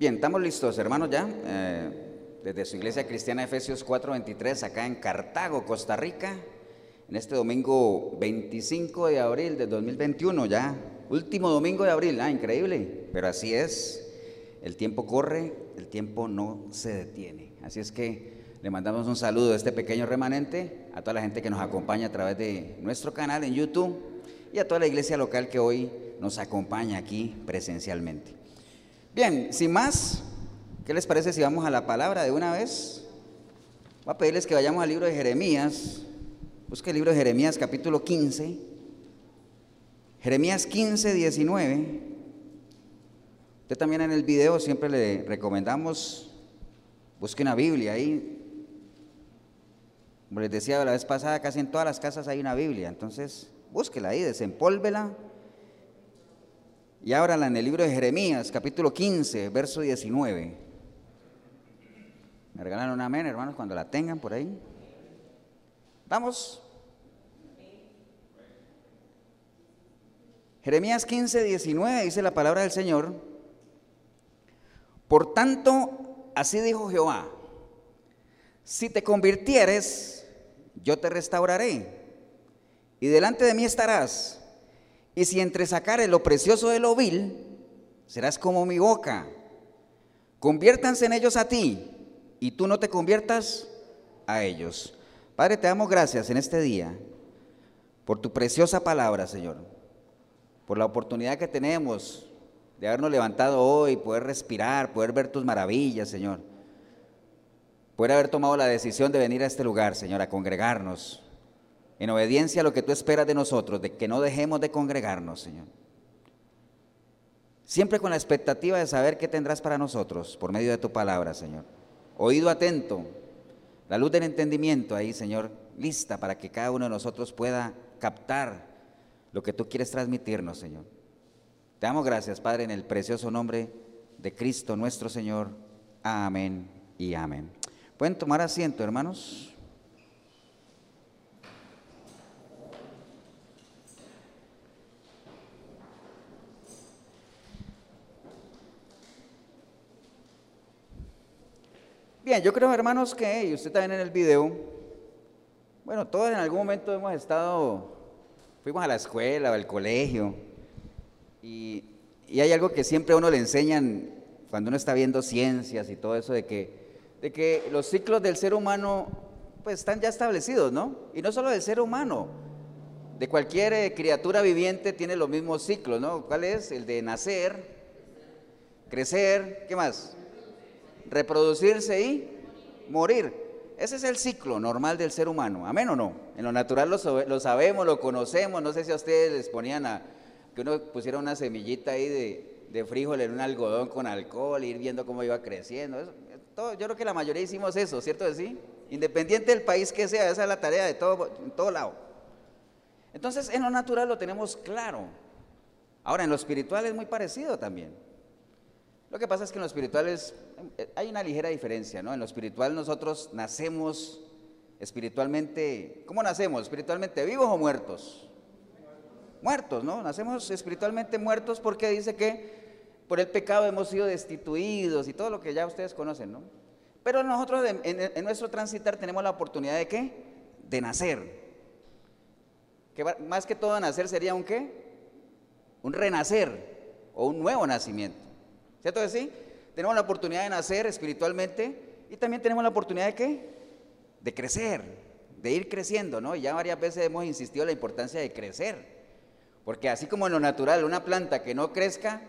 Bien, estamos listos, hermanos, ya. Eh, desde su iglesia cristiana Efesios 4:23, acá en Cartago, Costa Rica, en este domingo 25 de abril de 2021, ya. Último domingo de abril, ah, increíble, pero así es. El tiempo corre, el tiempo no se detiene. Así es que le mandamos un saludo a este pequeño remanente, a toda la gente que nos acompaña a través de nuestro canal en YouTube y a toda la iglesia local que hoy nos acompaña aquí presencialmente. Bien, sin más, ¿qué les parece si vamos a la palabra de una vez? Voy a pedirles que vayamos al libro de Jeremías. Busque el libro de Jeremías capítulo 15. Jeremías 15, 19. Usted también en el video siempre le recomendamos, busque una Biblia ahí. Como les decía la vez pasada, casi en todas las casas hay una Biblia. Entonces, búsquela ahí, desempólvela y ábrala en el libro de Jeremías, capítulo 15, verso 19. Me regalan un amén, hermanos, cuando la tengan por ahí. Vamos. Jeremías 15, 19 dice la palabra del Señor. Por tanto, así dijo Jehová, si te convirtieres, yo te restauraré, y delante de mí estarás y si entre sacares lo precioso de lo vil, serás como mi boca. Conviértanse en ellos a ti y tú no te conviertas a ellos. Padre, te damos gracias en este día por tu preciosa palabra, Señor. Por la oportunidad que tenemos de habernos levantado hoy, poder respirar, poder ver tus maravillas, Señor. Poder haber tomado la decisión de venir a este lugar, Señor, a congregarnos en obediencia a lo que tú esperas de nosotros, de que no dejemos de congregarnos, Señor. Siempre con la expectativa de saber qué tendrás para nosotros por medio de tu palabra, Señor. Oído atento, la luz del entendimiento ahí, Señor, lista para que cada uno de nosotros pueda captar lo que tú quieres transmitirnos, Señor. Te damos gracias, Padre, en el precioso nombre de Cristo nuestro Señor. Amén y amén. Pueden tomar asiento, hermanos. Yo creo, hermanos, que, y usted también en el video, bueno, todos en algún momento hemos estado, fuimos a la escuela o al colegio, y, hay algo que siempre a uno le enseñan cuando uno está viendo ciencias y todo eso, de que, de que los ciclos del ser humano, pues están ya establecidos, ¿no? Y no solo del ser humano, de cualquier eh, criatura viviente tiene los mismos ciclos, ¿no? ¿Cuál es? El de nacer, crecer, ¿qué más? Reproducirse y morir. Ese es el ciclo normal del ser humano. ¿Amén o no? En lo natural lo, sabemos, lo conocemos. No sé si a ustedes les ponían a que uno pusiera una semillita ahí de, frijol en un algodón con alcohol, ir viendo cómo iba creciendo. yo creo que la mayoría hicimos eso, ¿cierto sí? Independiente del país que sea, esa es la tarea de todo, en todo lado. Entonces, en lo natural lo tenemos claro. Ahora, en lo espiritual es muy parecido también. Lo que pasa es que en lo espiritual eh, hay una ligera diferencia, ¿no? En lo espiritual nosotros nacemos espiritualmente, ¿cómo nacemos? ¿Espiritualmente vivos o muertos? Muertos, ¿no? Nacemos espiritualmente muertos porque dice que por el pecado hemos sido destituidos y todo lo que ya ustedes conocen, ¿no? Pero nosotros en nuestro transitar tenemos la oportunidad de qué? De nacer. Que más que todo nacer sería un qué? Un renacer o un nuevo nacimiento. ¿Cierto que sí? Tenemos la oportunidad de nacer espiritualmente y también tenemos la oportunidad de qué? De crecer, de ir creciendo, ¿no? Ya varias veces hemos insistido en la importancia de crecer. Porque así como en lo natural, una planta que no crezca,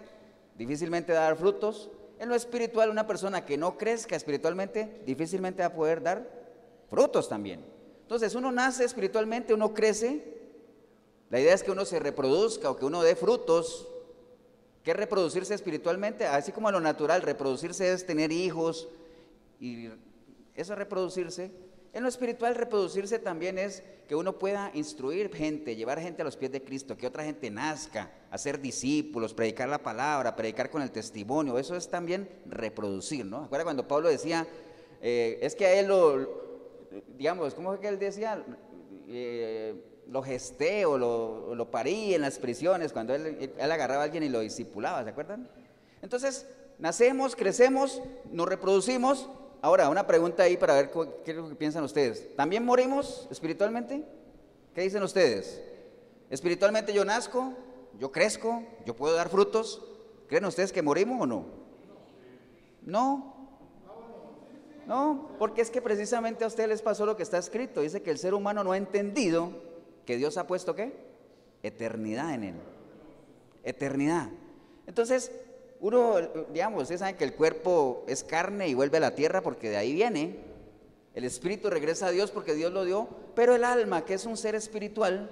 difícilmente va a dar frutos. En lo espiritual, una persona que no crezca espiritualmente, difícilmente va a poder dar frutos también. Entonces, uno nace espiritualmente, uno crece. La idea es que uno se reproduzca o que uno dé frutos ¿Qué es reproducirse espiritualmente? Así como a lo natural, reproducirse es tener hijos y eso es reproducirse. En lo espiritual, reproducirse también es que uno pueda instruir gente, llevar gente a los pies de Cristo, que otra gente nazca, hacer discípulos, predicar la palabra, predicar con el testimonio. Eso es también reproducir, ¿no? Acuerda cuando Pablo decía, eh, es que a él lo, digamos, ¿cómo fue que él decía? Eh, lo gesté o lo, lo, parí en las prisiones cuando él, él, agarraba a alguien y lo discipulaba, ¿se acuerdan? Entonces, nacemos, crecemos, nos reproducimos. Ahora, una pregunta ahí para ver qué es lo que piensan ustedes. ¿También morimos espiritualmente? ¿Qué dicen ustedes? Espiritualmente yo nazco, yo crezco, yo puedo dar frutos. ¿Creen ustedes que morimos o no? No. No, porque es que precisamente a ustedes les pasó lo que está escrito. Dice que el ser humano no ha entendido que Dios ha puesto qué? Eternidad en él. Eternidad. Entonces, uno, digamos, ustedes saben que el cuerpo es carne y vuelve a la tierra porque de ahí viene. El espíritu regresa a Dios porque Dios lo dio, pero el alma, que es un ser espiritual,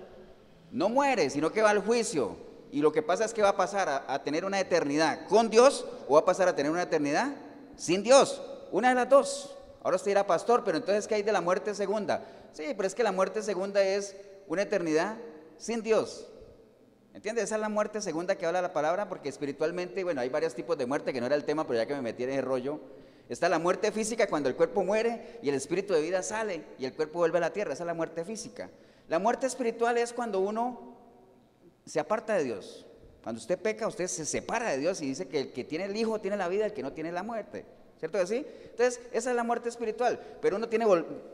no muere, sino que va al juicio. Y lo que pasa es que va a pasar a, tener una eternidad con Dios o va a pasar a tener una eternidad sin Dios. Una de las dos. Ahora usted dirá, pastor, pero entonces, ¿qué hay de la muerte segunda? Sí, pero es que la muerte segunda es una eternidad sin Dios. ¿Entiendes? Esa es la muerte segunda que habla la palabra, porque espiritualmente, bueno, hay varios tipos de muerte, que no era el tema, pero ya que me metí en ese rollo, está la muerte física cuando el cuerpo muere y el espíritu de vida sale y el cuerpo vuelve a la tierra, esa es la muerte física. La muerte espiritual es cuando uno se aparta de Dios. Cuando usted peca, usted se separa de Dios y dice que el que tiene el Hijo tiene la vida, el que no tiene la muerte. ¿Cierto que sí? Entonces, esa es la muerte espiritual. Pero uno tiene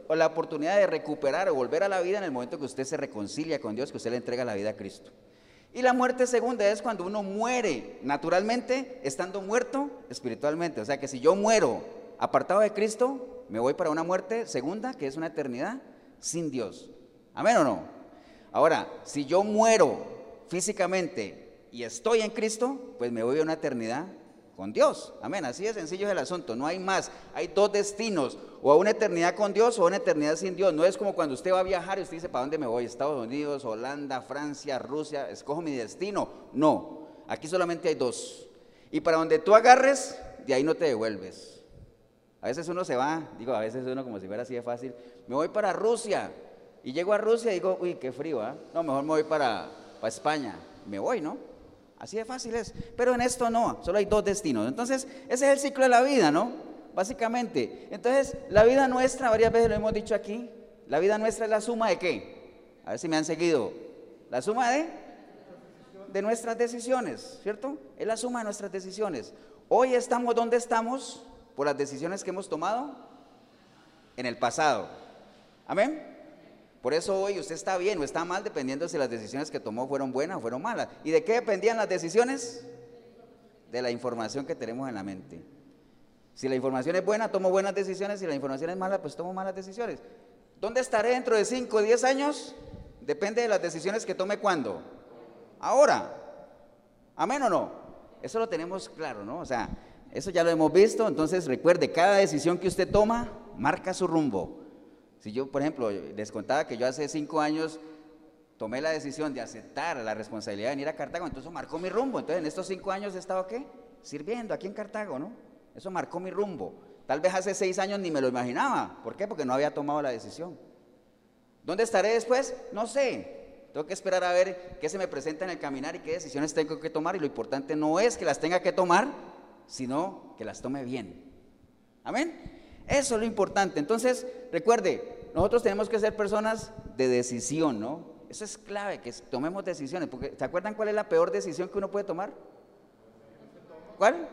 la oportunidad de recuperar o volver a la vida en el momento que usted se reconcilia con Dios, que usted le entrega la vida a Cristo. Y la muerte segunda es cuando uno muere naturalmente, estando muerto espiritualmente. O sea que si yo muero apartado de Cristo, me voy para una muerte segunda, que es una eternidad sin Dios. ¿Amén o no? Ahora, si yo muero físicamente y estoy en Cristo, pues me voy a una eternidad con Dios. Amén. Así de sencillo es el asunto. No hay más. Hay dos destinos. O a una eternidad con Dios o a una eternidad sin Dios. No es como cuando usted va a viajar y usted dice, ¿para dónde me voy? Estados Unidos, Holanda, Francia, Rusia. Escojo mi destino. No. Aquí solamente hay dos. Y para donde tú agarres, de ahí no te devuelves. A veces uno se va, digo, a veces uno como si fuera así de fácil. Me voy para Rusia. Y llego a Rusia y digo, uy, qué frío, ¿ah? No, mejor me voy para, para España. Me voy, ¿no? Así de fácil es. Pero en esto no, solo hay dos destinos. Entonces, ese es el ciclo de la vida, ¿no? Básicamente. Entonces, la vida nuestra, varias veces lo hemos dicho aquí, la vida nuestra es la suma de qué? A ver si me han seguido. La suma de de nuestras decisiones, ¿cierto? Es la suma de nuestras decisiones. Hoy estamos donde estamos por las decisiones que hemos tomado en el pasado. Amén. Por eso hoy usted está bien o está mal dependiendo si las decisiones que tomó fueron buenas o fueron malas. ¿Y de qué dependían las decisiones? De la información que tenemos en la mente. Si la información es buena, tomo buenas decisiones. Si la información es mala, pues tomo malas decisiones. ¿Dónde estaré dentro de 5 o 10 años? Depende de las decisiones que tome cuando. Ahora. Amén o no. Eso lo tenemos claro, ¿no? O sea, eso ya lo hemos visto. Entonces recuerde, cada decisión que usted toma marca su rumbo. Si yo, por ejemplo, les contaba que yo hace cinco años tomé la decisión de aceptar la responsabilidad de venir a Cartago, entonces marcó mi rumbo. Entonces, en estos cinco años he estado, ¿qué? Sirviendo aquí en Cartago, ¿no? Eso marcó mi rumbo. Tal vez hace seis años ni me lo imaginaba. ¿Por qué? Porque no había tomado la decisión. ¿Dónde estaré después? No sé. Tengo que esperar a ver qué se me presenta en el caminar y qué decisiones tengo que tomar. Y lo importante no es que las tenga que tomar, sino que las tome bien. Amén. Eso es lo importante. Entonces, recuerde, nosotros tenemos que ser personas de decisión, ¿no? Eso es clave, que tomemos decisiones. Porque, ¿se acuerdan cuál es la peor decisión que uno puede tomar? ¿Cuál?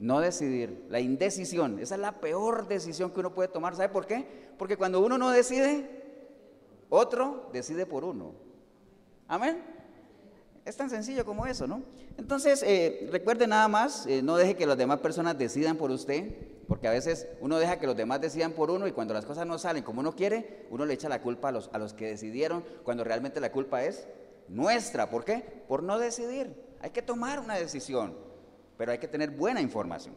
No decidir, la indecisión. Esa es la peor decisión que uno puede tomar. ¿Sabe por qué? Porque cuando uno no decide, otro decide por uno. Amén. Es tan sencillo como eso, ¿no? Entonces, eh, recuerde nada más, eh, no deje que las demás personas decidan por usted. Porque a veces uno deja que los demás decidan por uno y cuando las cosas no salen como uno quiere, uno le echa la culpa a los, a los que decidieron, cuando realmente la culpa es nuestra. ¿Por qué? Por no decidir. Hay que tomar una decisión, pero hay que tener buena información.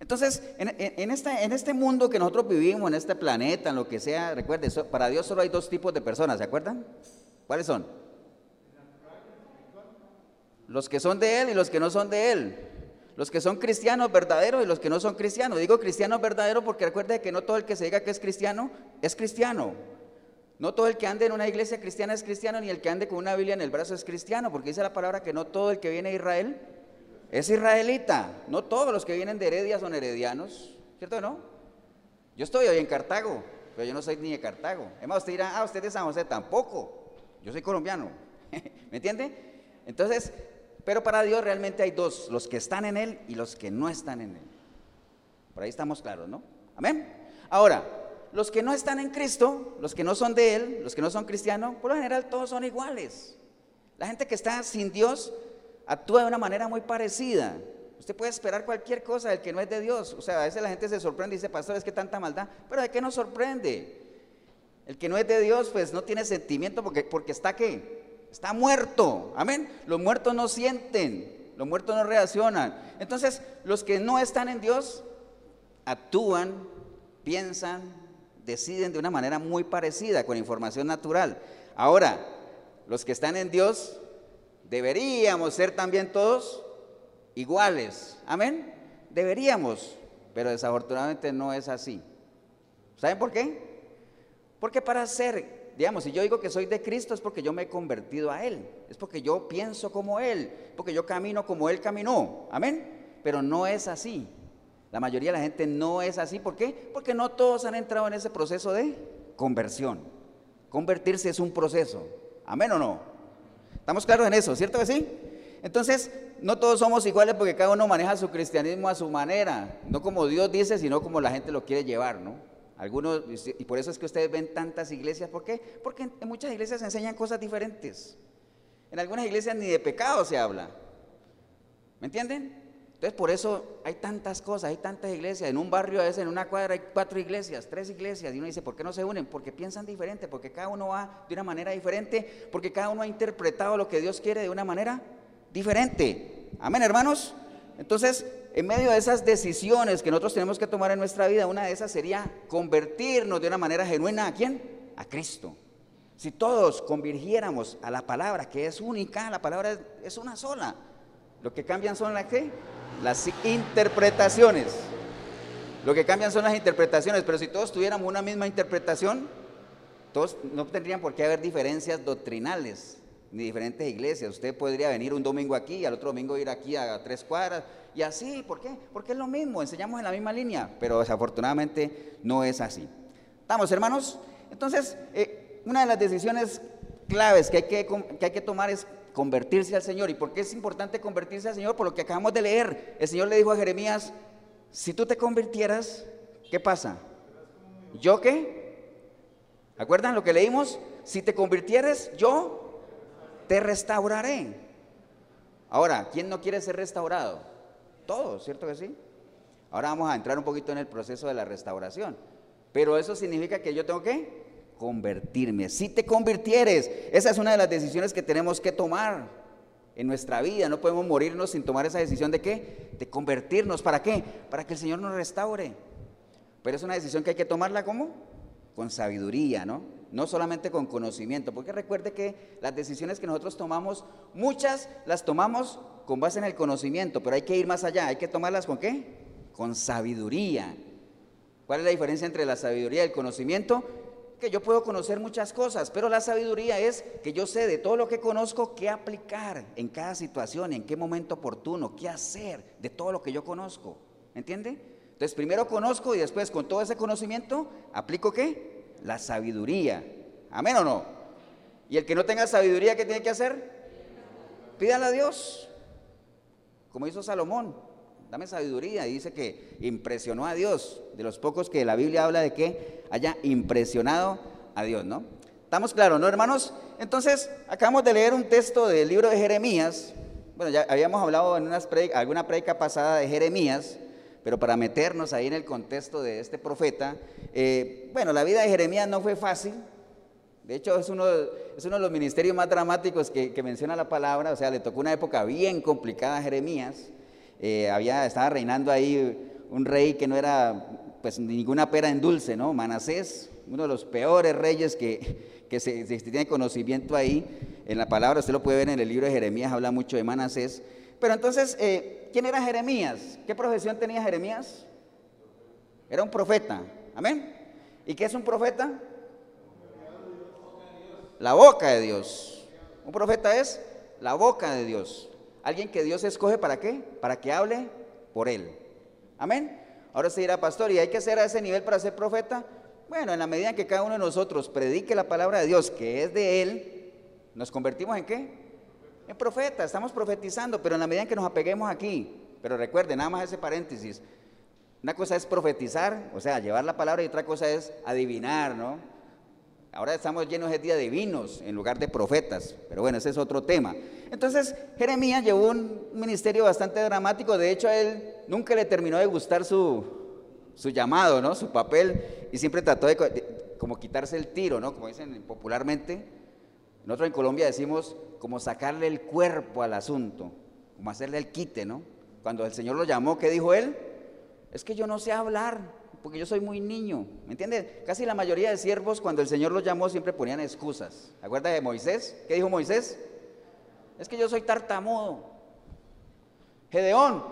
Entonces, en, en, en este mundo que nosotros vivimos, en este planeta, en lo que sea, recuerde, para Dios solo hay dos tipos de personas, ¿se acuerdan? ¿Cuáles son? Los que son de Él y los que no son de Él. Los que son cristianos verdaderos y los que no son cristianos. Digo cristianos verdaderos porque recuerde que no todo el que se diga que es cristiano es cristiano. No todo el que ande en una iglesia cristiana es cristiano, ni el que ande con una Biblia en el brazo es cristiano, porque dice la palabra que no todo el que viene a Israel es israelita. No todos los que vienen de Heredia son heredianos, ¿cierto o no? Yo estoy hoy en Cartago, pero yo no soy ni de Cartago. Además, usted dirá, ah, usted es de San José, tampoco. Yo soy colombiano. ¿Me entiende? Entonces, Pero para Dios realmente hay dos, los que están en Él y los que no están en Él. Por ahí estamos claros, ¿no? Amén. Ahora, los que no están en Cristo, los que no son de Él, los que no son cristianos, por lo general todos son iguales. La gente que está sin Dios actúa de una manera muy parecida. Usted puede esperar cualquier cosa del que no es de Dios. O sea, a veces la gente se sorprende y dice, pastor, es que tanta maldad. Pero ¿de qué nos sorprende? El que no es de Dios, pues no tiene sentimiento porque, porque está qué? Está muerto. Amén. Los muertos no sienten, los muertos no reaccionan. Entonces, los que no están en Dios actúan, piensan, deciden de una manera muy parecida, con información natural. Ahora, los que están en Dios, deberíamos ser también todos iguales. Amén. Deberíamos, pero desafortunadamente no es así. ¿Saben por qué? Porque para ser, digamos, si yo digo que soy de Cristo es porque yo me he convertido a Él, es porque yo pienso como Él, porque yo camino como Él caminó. Amén. Pero no es así. La mayoría de la gente no es así. ¿Por qué? Porque no todos han entrado en ese proceso de conversión. Convertirse es un proceso. Amén o no. ¿Estamos claros en eso? ¿Cierto que sí? Entonces, no todos somos iguales porque cada uno maneja su cristianismo a su manera, no como Dios dice, sino como la gente lo quiere llevar, ¿no? Algunos, y por eso es que ustedes ven tantas iglesias, ¿por qué? Porque en muchas iglesias se enseñan cosas diferentes. En algunas iglesias ni de pecado se habla. ¿Me entienden? Entonces por eso hay tantas cosas, hay tantas iglesias. En un barrio a veces, en una cuadra hay cuatro iglesias, tres iglesias. Y uno dice, ¿por qué no se unen? Porque piensan diferente, porque cada uno va de una manera diferente, porque cada uno ha interpretado lo que Dios quiere de una manera diferente. Amén, hermanos. Entonces, en medio de esas decisiones que nosotros tenemos que tomar en nuestra vida, una de esas sería convertirnos de una manera genuina a quién? A Cristo. Si todos convirgiéramos a la palabra que es única, la palabra es una sola. Lo que cambian son las qué? Las interpretaciones. Lo que cambian son las interpretaciones, pero si todos tuviéramos una misma interpretación, todos no tendrían por qué haber diferencias doctrinales ni diferentes iglesias. Usted podría venir un domingo aquí y al otro domingo ir aquí a tres cuadras y así. ¿Por qué? Porque es lo mismo, enseñamos en la misma línea, pero desafortunadamente no es así. ¿Estamos, hermanos? Entonces, eh, una de las decisiones claves que hay que, que hay que tomar es convertirse al Señor. ¿Y por qué es importante convertirse al Señor? Por lo que acabamos de leer. El Señor le dijo a Jeremías, si tú te convirtieras, ¿qué pasa? ¿Yo qué? ¿Acuerdan lo que leímos? Si te convirtieres, yo te restauraré. Ahora, ¿quién no quiere ser restaurado? Todos, ¿cierto que sí? Ahora vamos a entrar un poquito en el proceso de la restauración. Pero eso significa que yo tengo que convertirme. Si te convirtieres, esa es una de las decisiones que tenemos que tomar en nuestra vida. No podemos morirnos sin tomar esa decisión de qué? De convertirnos. ¿Para qué? Para que el Señor nos restaure. Pero es una decisión que hay que tomarla como con sabiduría, ¿no? No solamente con conocimiento, porque recuerde que las decisiones que nosotros tomamos, muchas las tomamos con base en el conocimiento, pero hay que ir más allá, hay que tomarlas con qué? Con sabiduría. ¿Cuál es la diferencia entre la sabiduría y el conocimiento? Que yo puedo conocer muchas cosas, pero la sabiduría es que yo sé de todo lo que conozco qué aplicar en cada situación, en qué momento oportuno, qué hacer de todo lo que yo conozco. ¿Entiende? Entonces primero conozco y después con todo ese conocimiento aplico qué? La sabiduría. Amén o no. Y el que no tenga sabiduría, ¿qué tiene que hacer? Pídale a Dios, como hizo Salomón. Dame sabiduría. Y dice que impresionó a Dios. De los pocos que la Biblia habla de que haya impresionado a Dios, ¿no? Estamos claros, ¿no, hermanos? Entonces, acabamos de leer un texto del libro de Jeremías. Bueno, ya habíamos hablado en alguna predica pasada de Jeremías pero para meternos ahí en el contexto de este profeta, eh, bueno, la vida de Jeremías no fue fácil. De hecho, es uno, de los ministerios más dramáticos que, menciona la palabra. O sea, le tocó una época bien complicada a Jeremías. Eh, había, estaba reinando ahí un rey que no era pues ninguna pera en dulce, ¿no? Manasés, uno de los peores reyes que, se, tiene conocimiento ahí. En la palabra, usted lo puede ver en el libro de Jeremías, habla mucho de Manasés. Pero entonces, eh, ¿quién era Jeremías? ¿Qué profesión tenía Jeremías? Era un profeta. Amén. ¿Y qué es un profeta? La boca de Dios. Un profeta es la boca de Dios. Alguien que Dios escoge para qué? Para que hable por él. Amén. Ahora se dirá, pastor, ¿y hay que ser a ese nivel para ser profeta? Bueno, en la medida en que cada uno de nosotros predique la palabra de Dios, que es de él, ¿nos convertimos en qué? En profeta, estamos profetizando, pero en la medida en que nos apeguemos aquí, pero recuerden, nada más ese paréntesis, una cosa es profetizar, o sea, llevar la palabra y otra cosa es adivinar, ¿no? Ahora estamos llenos de adivinos en lugar de profetas, pero bueno, ese es otro tema. Entonces, Jeremías llevó un ministerio bastante dramático, de hecho a él nunca le terminó de gustar su, su llamado, ¿no? Su papel, y siempre trató de, de, como quitarse el tiro, ¿no? Como dicen popularmente. Nosotros en Colombia decimos como sacarle el cuerpo al asunto, como hacerle el quite, ¿no? Cuando el Señor lo llamó, ¿qué dijo él? Es que yo no sé hablar, porque yo soy muy niño. ¿Me entiendes? Casi la mayoría de siervos, cuando el Señor los llamó, siempre ponían excusas. ¿Acuerdas de Moisés? ¿Qué dijo Moisés? Es que yo soy tartamudo. Gedeón,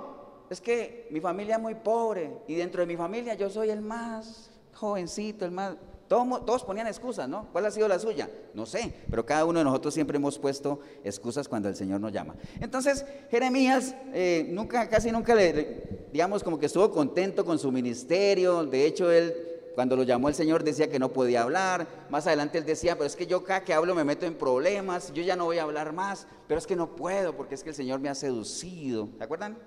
es que mi familia es muy pobre y dentro de mi familia yo soy el más jovencito, el más... Todos, ponían excusas, ¿no? ¿Cuál ha sido la suya? No sé, pero cada uno de nosotros siempre hemos puesto excusas cuando el Señor nos llama. Entonces, Jeremías eh, nunca, casi nunca le, digamos, como que estuvo contento con su ministerio. De hecho, él, cuando lo llamó el Señor, decía que no podía hablar. Más adelante él decía, pero es que yo cada que hablo me meto en problemas, yo ya no voy a hablar más, pero es que no puedo porque es que el Señor me ha seducido. ¿Se acuerdan?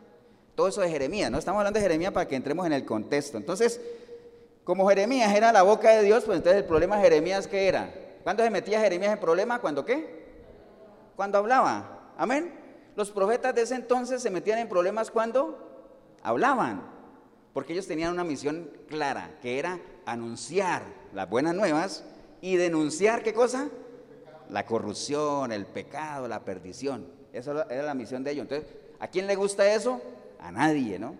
Todo eso de Jeremías, ¿no? Estamos hablando de Jeremías para que entremos en el contexto. Entonces, como Jeremías era la boca de Dios, pues entonces el problema de Jeremías, ¿qué era? ¿Cuándo se metía Jeremías en problema? ¿Cuándo qué? Cuando hablaba. Amén. Los profetas de ese entonces se metían en problemas cuando hablaban, porque ellos tenían una misión clara, que era anunciar las buenas nuevas y denunciar qué cosa? La corrupción, el pecado, la perdición. Esa era la misión de ellos. Entonces, ¿a quién le gusta eso? A nadie, ¿no?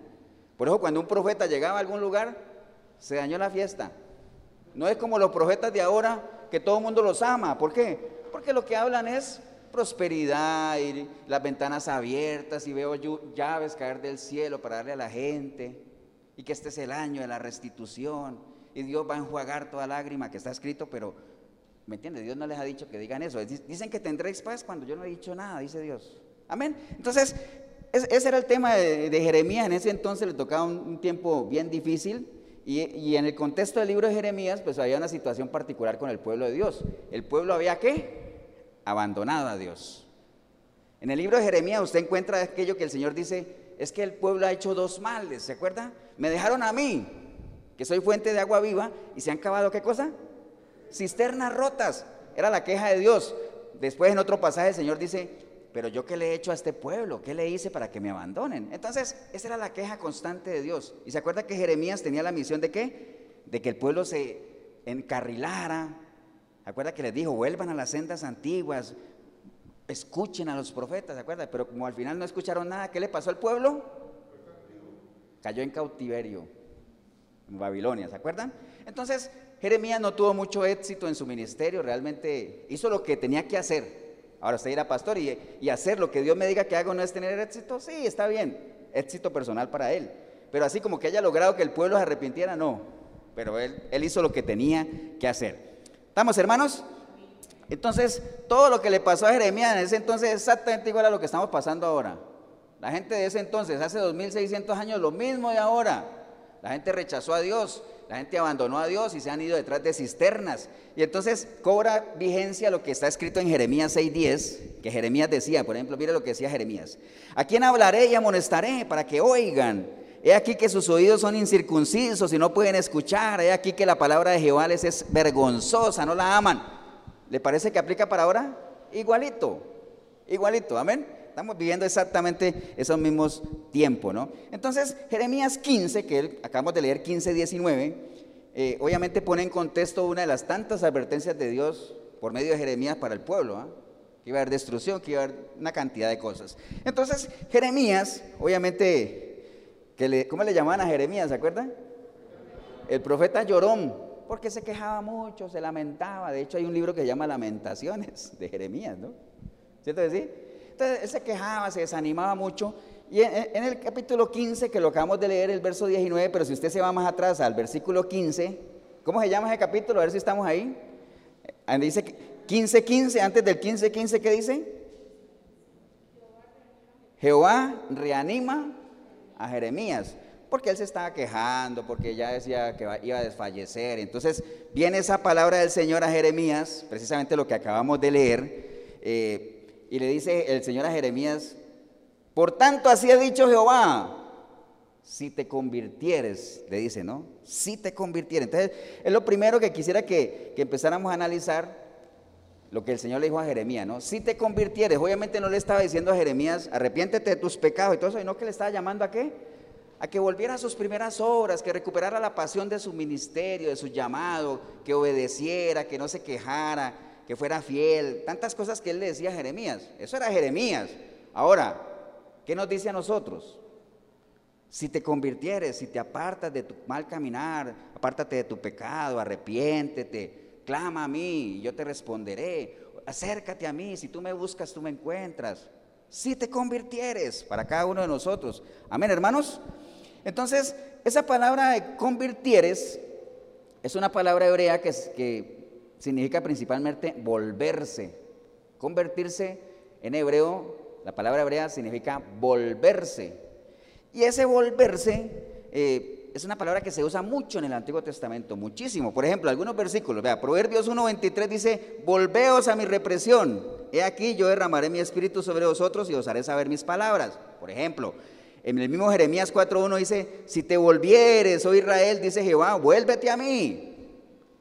Por eso cuando un profeta llegaba a algún lugar, se dañó la fiesta. No es como los profetas de ahora que todo el mundo los ama. ¿Por qué? Porque lo que hablan es prosperidad y las ventanas abiertas y veo llaves caer del cielo para darle a la gente y que este es el año de la restitución y Dios va a enjuagar toda lágrima que está escrito, pero ¿me entiendes? Dios no les ha dicho que digan eso. Dicen que tendréis paz cuando yo no he dicho nada, dice Dios. Amén. Entonces, ese era el tema de, Jeremías. En ese entonces le tocaba un tiempo bien difícil y, en el contexto del libro de Jeremías, pues había una situación particular con el pueblo de Dios. El pueblo había qué? Abandonado a Dios. En el libro de Jeremías usted encuentra aquello que el Señor dice, es que el pueblo ha hecho dos males, ¿se acuerda? Me dejaron a mí, que soy fuente de agua viva, y se han cavado qué cosa? Cisternas rotas. Era la queja de Dios. Después en otro pasaje el Señor dice, pero yo qué le he hecho a este pueblo, qué le hice para que me abandonen. Entonces, esa era la queja constante de Dios. Y se acuerda que Jeremías tenía la misión de qué? De que el pueblo se encarrilara. ¿Se acuerda que les dijo, vuelvan a las sendas antiguas, escuchen a los profetas, ¿se acuerda? Pero como al final no escucharon nada, ¿qué le pasó al pueblo? Cayó en cautiverio en Babilonia, ¿se acuerdan? Entonces, Jeremías no tuvo mucho éxito en su ministerio, realmente hizo lo que tenía que hacer, Ahora usted irá pastor y, hacer lo que Dios me diga que hago no es tener éxito, sí, está bien, éxito personal para él. Pero así como que haya logrado que el pueblo se arrepintiera, no. Pero él, él hizo lo que tenía que hacer. ¿Estamos hermanos? Entonces, todo lo que le pasó a Jeremías en ese entonces es exactamente igual a lo que estamos pasando ahora. La gente de ese entonces, hace 2600 años, lo mismo de ahora. La gente rechazó a Dios, la gente abandonó a Dios y se han ido detrás de cisternas. Y entonces cobra vigencia lo que está escrito en Jeremías 6:10, que Jeremías decía, por ejemplo, mire lo que decía Jeremías. ¿A quién hablaré y amonestaré para que oigan? He aquí que sus oídos son incircuncisos y no pueden escuchar. He aquí que la palabra de Jehová les es vergonzosa, no la aman. ¿Le parece que aplica para ahora? Igualito, igualito, amén. Estamos viviendo exactamente esos mismos tiempos, ¿no? Entonces, Jeremías 15, que acabamos de leer 15, 19, eh, obviamente pone en contexto una de las tantas advertencias de Dios por medio de Jeremías para el pueblo, ¿ah? que iba a haber destrucción, que iba a haber una cantidad de cosas. Entonces, Jeremías, obviamente, ¿cómo le llamaban a Jeremías? ¿Se acuerdan? El profeta llorón, porque se quejaba mucho, se lamentaba. De hecho, hay un libro que se llama Lamentaciones de Jeremías, ¿no? ¿Cierto que sí? Él se quejaba, se desanimaba mucho. Y en, el capítulo 15, que lo acabamos de leer, el verso 19, pero si usted se va más atrás al versículo 15, ¿cómo se llama ese capítulo? A ver si estamos ahí. Dice 15, 15, antes del 15, 15, ¿qué dice? Jehová reanima a Jeremías, porque él se estaba quejando, porque ya decía que iba a desfallecer. Entonces viene esa palabra del Señor a Jeremías, precisamente lo que acabamos de leer. Eh, y le dice el Señor a Jeremías, por tanto así ha dicho Jehová, si te convirtieres, le dice, ¿no? Si te convirtieres. Entonces, es lo primero que quisiera que, que empezáramos a analizar lo que el Señor le dijo a Jeremías, ¿no? Si te convirtieres, obviamente no le estaba diciendo a Jeremías, arrepiéntete de tus pecados y todo eso, y no que le estaba llamando a qué? A que volviera a sus primeras obras, que recuperara la pasión de su ministerio, de su llamado, que obedeciera, que no se quejara, que fuera fiel, tantas cosas que él le decía a Jeremías. Eso era Jeremías. Ahora, ¿qué nos dice a nosotros? Si te convirtieres, si te apartas de tu mal caminar, apártate de tu pecado, arrepiéntete, clama a mí y yo te responderé. Acércate a mí, si tú me buscas, tú me encuentras. Si te convirtieres para cada uno de nosotros. Amén, hermanos. Entonces, esa palabra de convirtieres es una palabra hebrea que, que significa principalmente volverse. Convertirse en hebreo, la palabra hebrea significa volverse. Y ese volverse eh, es una palabra que se usa mucho en el Antiguo Testamento, muchísimo. Por ejemplo, algunos versículos, vea, Proverbios 1.23 dice, volveos a mi represión. He aquí, yo derramaré mi espíritu sobre vosotros y os haré saber mis palabras. Por ejemplo, en el mismo Jeremías 4.1 dice, si te volvieres, oh Israel, dice Jehová, vuélvete a mí.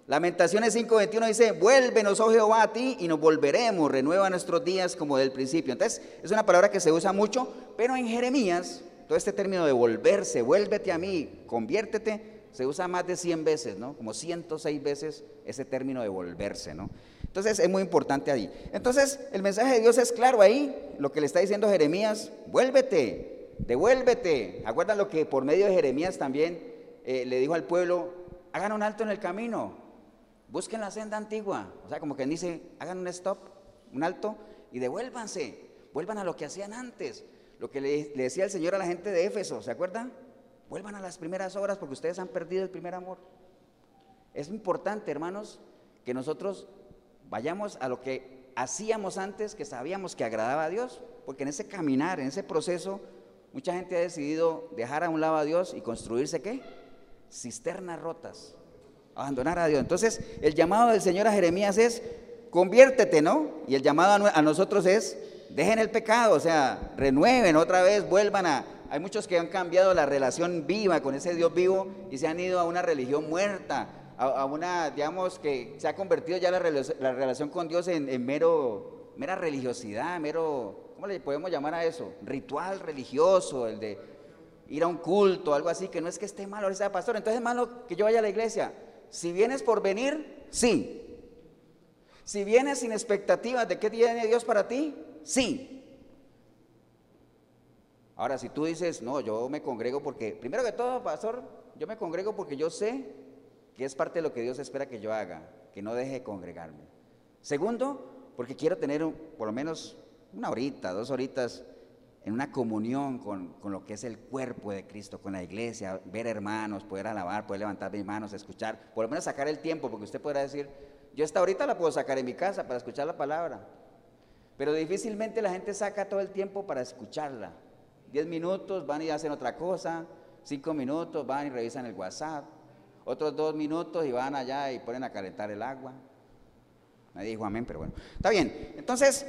Lamentaciones 5.21 dice, vuélvenos, oh Jehová, a ti y nos volveremos, renueva nuestros días como del principio. Entonces, es una palabra que se usa mucho, pero en Jeremías todo este término de volverse, vuélvete a mí, conviértete, se usa más de 100 veces, ¿no? Como 106 veces ese término de volverse, ¿no? Entonces es muy importante ahí. Entonces el mensaje de Dios es claro ahí, lo que le está diciendo Jeremías, vuélvete, devuélvete. Acuerdan lo que por medio de Jeremías también eh, le dijo al pueblo, hagan un alto en el camino, busquen la senda antigua. O sea, como que dice, hagan un stop, un alto y devuélvanse, vuelvan a lo que hacían antes. Lo que le, decía el Señor a la gente de Éfeso, ¿se acuerdan? Vuelvan a las primeras obras porque ustedes han perdido el primer amor. Es importante, hermanos, que nosotros vayamos a lo que hacíamos antes, que sabíamos que agradaba a Dios, porque en ese caminar, en ese proceso, mucha gente ha decidido dejar a un lado a Dios y construirse qué? Cisternas rotas, abandonar a Dios. Entonces, el llamado del Señor a Jeremías es, conviértete, ¿no? Y el llamado a nosotros es, dejen el pecado, o sea, renueven otra vez, vuelvan a... Hay muchos que han cambiado la relación viva con ese Dios vivo y se han ido a una religión muerta, a, una, digamos, que se ha convertido ya la, relación con Dios en, mero, mera religiosidad, mero, ¿cómo le podemos llamar a eso? Ritual religioso, el de ir a un culto, algo así, que no es que esté malo, sea pastor, entonces es malo que yo vaya a la iglesia. Si vienes por venir, sí. Si vienes sin expectativas de qué tiene Dios para ti, Sí. Ahora, si tú dices, no, yo me congrego porque, primero que todo, pastor, yo me congrego porque yo sé que es parte de lo que Dios espera que yo haga, que no deje de congregarme. Segundo, porque quiero tener por lo menos una horita, dos horitas en una comunión con, con, lo que es el cuerpo de Cristo, con la iglesia, ver hermanos, poder alabar, poder levantar mis manos, escuchar, por lo menos sacar el tiempo, porque usted podrá decir, yo esta ahorita la puedo sacar en mi casa para escuchar la palabra, pero difícilmente la gente saca todo el tiempo para escucharla. Diez minutos van y hacen otra cosa, cinco minutos van y revisan el WhatsApp, otros dos minutos y van allá y ponen a calentar el agua. Nadie dijo amén, pero bueno. Está bien. Entonces,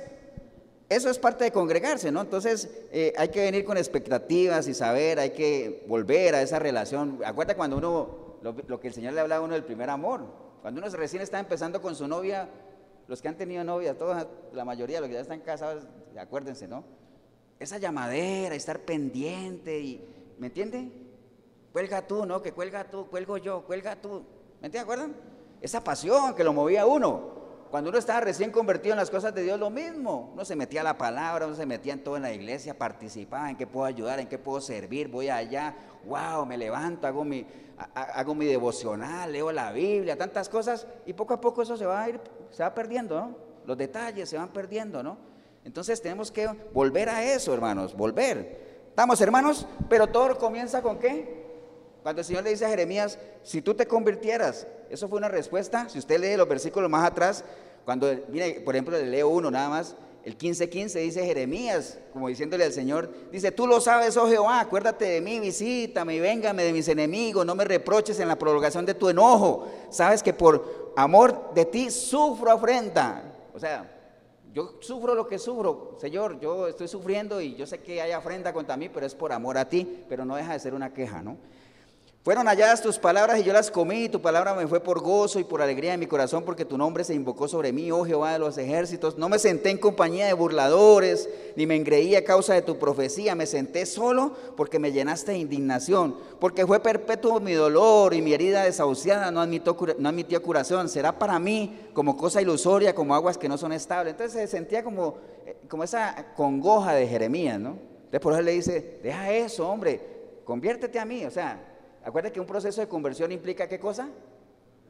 eso es parte de congregarse, ¿no? Entonces, eh, hay que venir con expectativas y saber, hay que volver a esa relación. Acuérdate cuando uno, lo, que el Señor le hablaba a uno del primer amor. Cuando uno recién está empezando con su novia, los que han tenido novia, todos, la mayoría, los que ya están casados, acuérdense, ¿no? Esa llamadera, estar pendiente y, ¿me entiende? Cuelga tú, ¿no? Que cuelga tú, cuelgo yo, cuelga tú. ¿Me entiende? ¿Acuerdan? Esa pasión que lo movía a uno. Cuando uno estaba recién convertido en las cosas de Dios, lo mismo. Uno se metía a la palabra, uno se metía en todo en la iglesia, participaba en qué puedo ayudar, en qué puedo servir, voy allá, wow, me levanto, hago mi, hago mi devocional, leo la Biblia, tantas cosas, y poco a poco eso se va a ir, se va perdiendo, ¿no? Los detalles se van perdiendo, ¿no? Entonces tenemos que volver a eso, hermanos, volver. Estamos, hermanos, pero todo comienza con qué? Cuando el Señor le dice a Jeremías, si tú te convirtieras, eso fue una respuesta. Si usted lee los versículos más atrás, cuando, mire, por ejemplo, le leo uno nada más, el 15:15 dice Jeremías, como diciéndole al Señor, dice, tú lo sabes, oh Jehová, acuérdate de mí, visítame y véngame de mis enemigos, no me reproches en la prolongación de tu enojo. Sabes que por amor de ti sufro afrenta. O sea, yo sufro lo que sufro, Señor, yo estoy sufriendo y yo sé que hay ofrenda contra mí, pero es por amor a ti, pero no deja de ser una queja, ¿no? Fueron halladas tus palabras y yo las comí, tu palabra me fue por gozo y por alegría en mi corazón, porque tu nombre se invocó sobre mí, oh Jehová de los ejércitos. No me senté en compañía de burladores, ni me engreí a causa de tu profecía, me senté solo porque me llenaste de indignación, porque fue perpetuo mi dolor y mi herida desahuciada no admitió, no admitió curación. Será para mí como cosa ilusoria, como aguas que no son estables. Entonces se sentía como, eh, como esa congoja de Jeremías, ¿no? Entonces por eso le dice, deja eso, hombre, conviértete a mí, o sea, Acuérdate que un proceso de conversión implica qué cosa?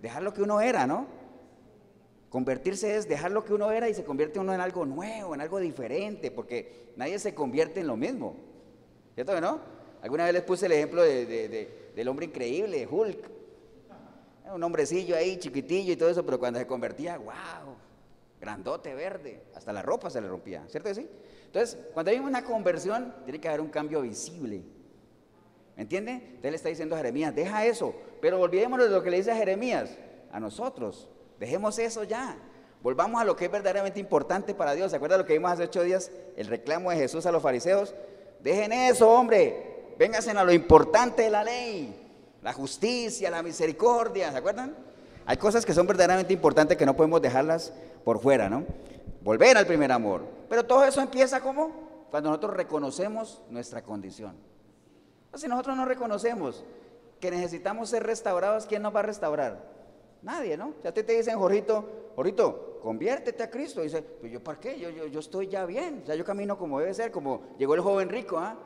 Dejar lo que uno era, ¿no? Convertirse es dejar lo que uno era y se convierte uno en algo nuevo, en algo diferente, porque nadie se convierte en lo mismo. ¿Cierto que no? Alguna vez les puse el ejemplo del hombre increíble, Hulk. Un hombrecillo ahí, chiquitillo y todo eso, pero cuando se convertía, wow, grandote, verde, hasta la ropa se le rompía, ¿cierto que sí? Entonces, cuando hay una conversión, tiene que haber un cambio visible. ¿Me entiende? Entonces le está diciendo a Jeremías, deja eso. Pero olvidémonos de lo que le dice a Jeremías, a nosotros. Dejemos eso ya. Volvamos a lo que es verdaderamente importante para Dios. ¿Se acuerda lo que vimos hace ocho días? El reclamo de Jesús a los fariseos. Dejen eso, hombre. Vénganse a lo importante de la ley. La justicia, la misericordia. ¿Se acuerdan? Hay cosas que son verdaderamente importantes que no podemos dejarlas por fuera, ¿no? Volver al primer amor. Pero todo eso empieza como cuando nosotros reconocemos nuestra condición. Si nosotros no reconocemos que necesitamos ser restaurados, ¿quién nos va a restaurar? Nadie, ¿no? Si a ti te dicen, Jorito, Jorito, conviértete a Cristo. dice, pues yo para qué, yo, yo, yo estoy ya bien, ya yo camino como debe ser, como llegó el joven rico, ¿ah?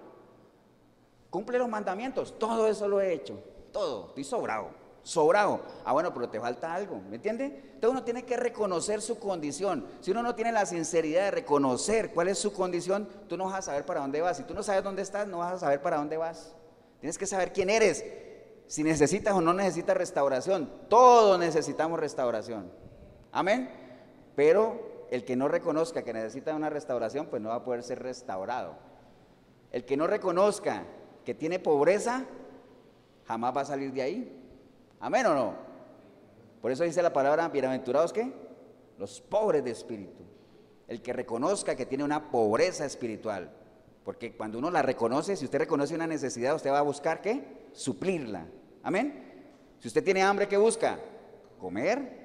Cumple los mandamientos, todo eso lo he hecho, todo, estoy sobrado, sobrado. Ah, bueno, pero te falta algo, ¿me entiende? Entonces uno tiene que reconocer su condición. Si uno no tiene la sinceridad de reconocer cuál es su condición, tú no vas a saber para dónde vas. Si tú no sabes dónde estás, no vas a saber para dónde vas. Tienes que saber quién eres, si necesitas o no necesitas restauración. Todos necesitamos restauración. Amén. Pero el que no reconozca que necesita una restauración, pues no va a poder ser restaurado. El que no reconozca que tiene pobreza, jamás va a salir de ahí. Amén o no. Por eso dice la palabra, bienaventurados que los pobres de espíritu. El que reconozca que tiene una pobreza espiritual. Porque cuando uno la reconoce, si usted reconoce una necesidad, usted va a buscar qué? Suplirla. Amén. Si usted tiene hambre, ¿qué busca? Comer.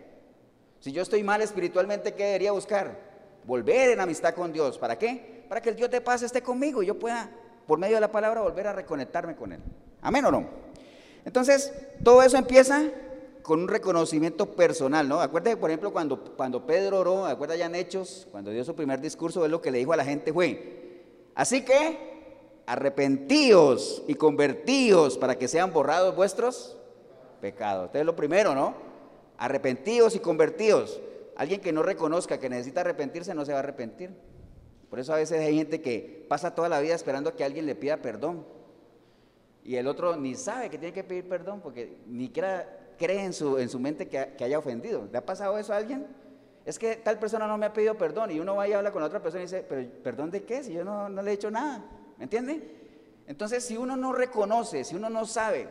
Si yo estoy mal espiritualmente, ¿qué debería buscar? Volver en amistad con Dios. ¿Para qué? Para que el Dios de paz esté conmigo y yo pueda, por medio de la palabra, volver a reconectarme con Él. Amén o no. Entonces, todo eso empieza con un reconocimiento personal, ¿no? Acuérdate, por ejemplo, cuando, cuando Pedro oró, acuerda ya en Hechos, cuando dio su primer discurso, es lo que le dijo a la gente fue, Así que arrepentíos y convertíos para que sean borrados vuestros pecados. Esto es lo primero, ¿no? Arrepentíos y convertíos. Alguien que no reconozca que necesita arrepentirse no se va a arrepentir. Por eso a veces hay gente que pasa toda la vida esperando que alguien le pida perdón. Y el otro ni sabe que tiene que pedir perdón porque ni cree, en, su, en su mente que, que haya ofendido. ¿Le ha pasado eso a alguien? es que tal persona no me ha pedido perdón y uno va y habla con otra persona y dice, pero ¿perdón de qué? Si yo no, le he hecho nada, ¿me entiende? Entonces, si uno no reconoce, si uno no sabe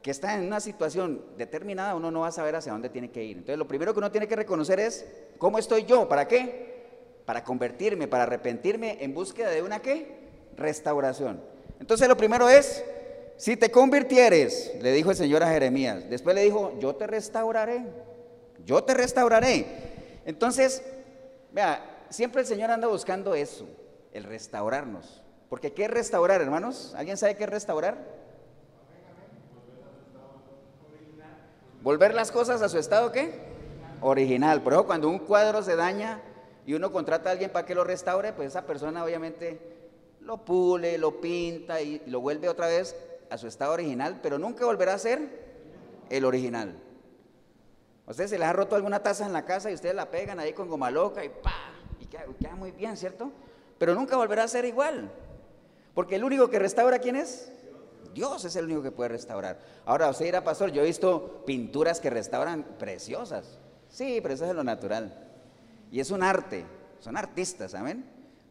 que está en una situación determinada, uno no va a saber hacia dónde tiene que ir. Entonces, lo primero que uno tiene que reconocer es, ¿cómo estoy yo? ¿Para qué? Para convertirme, para arrepentirme en búsqueda de una qué? Restauración. Entonces, lo primero es, si te convirtieres, le dijo el Señor a Jeremías, después le dijo, yo te restauraré, yo te restauraré. Entonces, vea, siempre el Señor anda buscando eso, el restaurarnos. Porque ¿qué es restaurar, hermanos? ¿Alguien sabe qué es restaurar? Volver las cosas a su estado qué? Original. Por eso cuando un cuadro se daña y uno contrata a alguien para que lo restaure, pues esa persona obviamente lo pule, lo pinta y lo vuelve otra vez a su estado original, pero nunca volverá a ser el original. ustedes se les ha roto alguna taza en la casa y ustedes la pegan ahí con goma loca y pa, y queda, muy bien, ¿cierto? Pero nunca volverá a ser igual. Porque el único que restaura, ¿quién es? Dios es el único que puede restaurar. Ahora, usted dirá, pastor, yo he visto pinturas que restauran preciosas. Sí, pero eso es lo natural. Y es un arte, son artistas, ¿amén?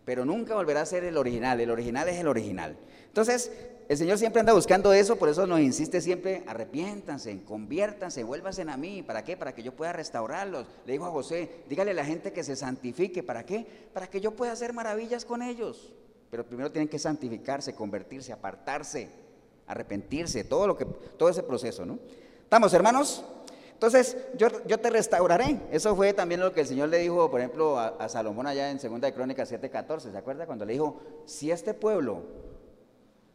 Pero nunca volverá a ser el original. El original es el original. Entonces, el Señor siempre anda buscando eso, por eso nos insiste siempre, arrepiéntanse, conviértanse, vuélvanse a mí. ¿Para qué? Para que yo pueda restaurarlos. Le dijo a José, dígale a la gente que se santifique. ¿Para qué? Para que yo pueda hacer maravillas con ellos. Pero primero tienen que santificarse, convertirse, apartarse, arrepentirse, todo, lo que, todo ese proceso, ¿no? ¿Estamos, hermanos? Entonces, yo, yo, te restauraré. Eso fue también lo que el Señor le dijo, por ejemplo, a, Salomón allá en 2 de Crónicas 7:14. ¿Se acuerda? Cuando le dijo, si este pueblo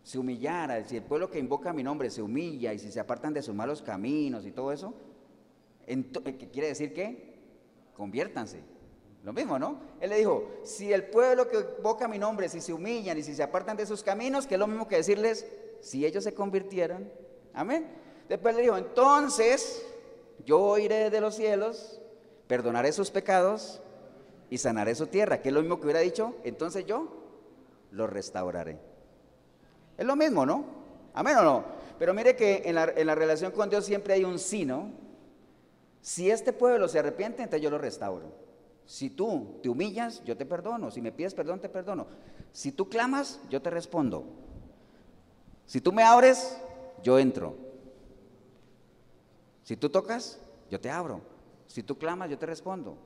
se humillara, si el pueblo que invoca mi nombre se humilla y si se apartan de sus malos caminos y todo eso, eh, ¿qué quiere decir que conviértanse. Lo mismo, ¿no? Él le dijo, si el pueblo que invoca mi nombre, si se humillan y si se apartan de sus caminos, que es lo mismo que decirles, si ellos se convirtieran, amén. Después le dijo, entonces yo iré de los cielos, perdonaré sus pecados y sanaré su tierra, que es lo mismo que hubiera dicho, entonces yo los restauraré. Es lo mismo, ¿no? Amén o no. Pero mire que en la, relación con Dios siempre hay un sí, ¿no? Si este pueblo se arrepiente, entonces yo lo restauro. Si tú te humillas, yo te perdono. Si me pides perdón, te perdono. Si tú clamas, yo te respondo. Si tú me abres, yo entro. Si tú tocas, yo te abro. Si tú clamas, yo te respondo.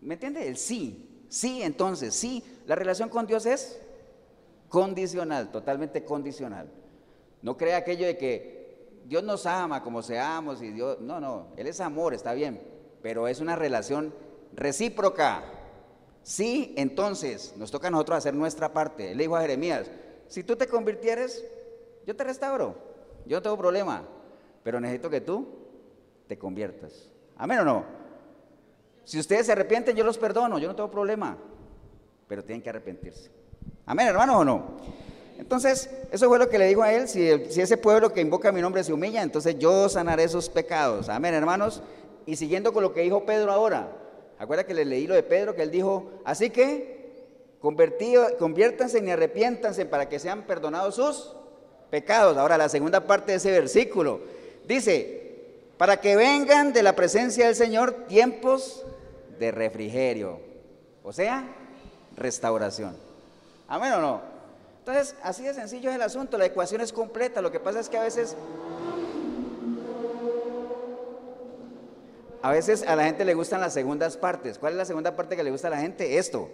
¿Me entiende? El sí. Sí, entonces, sí. La relación con Dios es Condicional, totalmente condicional. No crea aquello de que Dios nos ama como seamos y Dios, no, no, Él es amor, está bien, pero es una relación recíproca. Sí, entonces nos toca a nosotros hacer nuestra parte. le dijo a Jeremías, si tú te convirtieres, yo te restauro, yo no tengo problema, pero necesito que tú te conviertas. Amén o no. Si ustedes se arrepienten, yo los perdono, yo no tengo problema, pero tienen que arrepentirse. Amén, hermanos, o no. Entonces, eso fue lo que le dijo a él, si, ese pueblo que invoca mi nombre se humilla, entonces yo sanaré sus pecados. Amén, hermanos. Y siguiendo con lo que dijo Pedro ahora, acuerda que le leí lo de Pedro, que él dijo, así que conviértanse y arrepiéntanse para que sean perdonados sus pecados. Ahora, la segunda parte de ese versículo dice, para que vengan de la presencia del Señor tiempos de refrigerio, o sea, restauración. Amén o no. Entonces, así de sencillo es el asunto, la ecuación es completa, lo que pasa es que a veces a veces a la gente le gustan las segundas partes. ¿Cuál es la segunda parte que le gusta a la gente? Esto.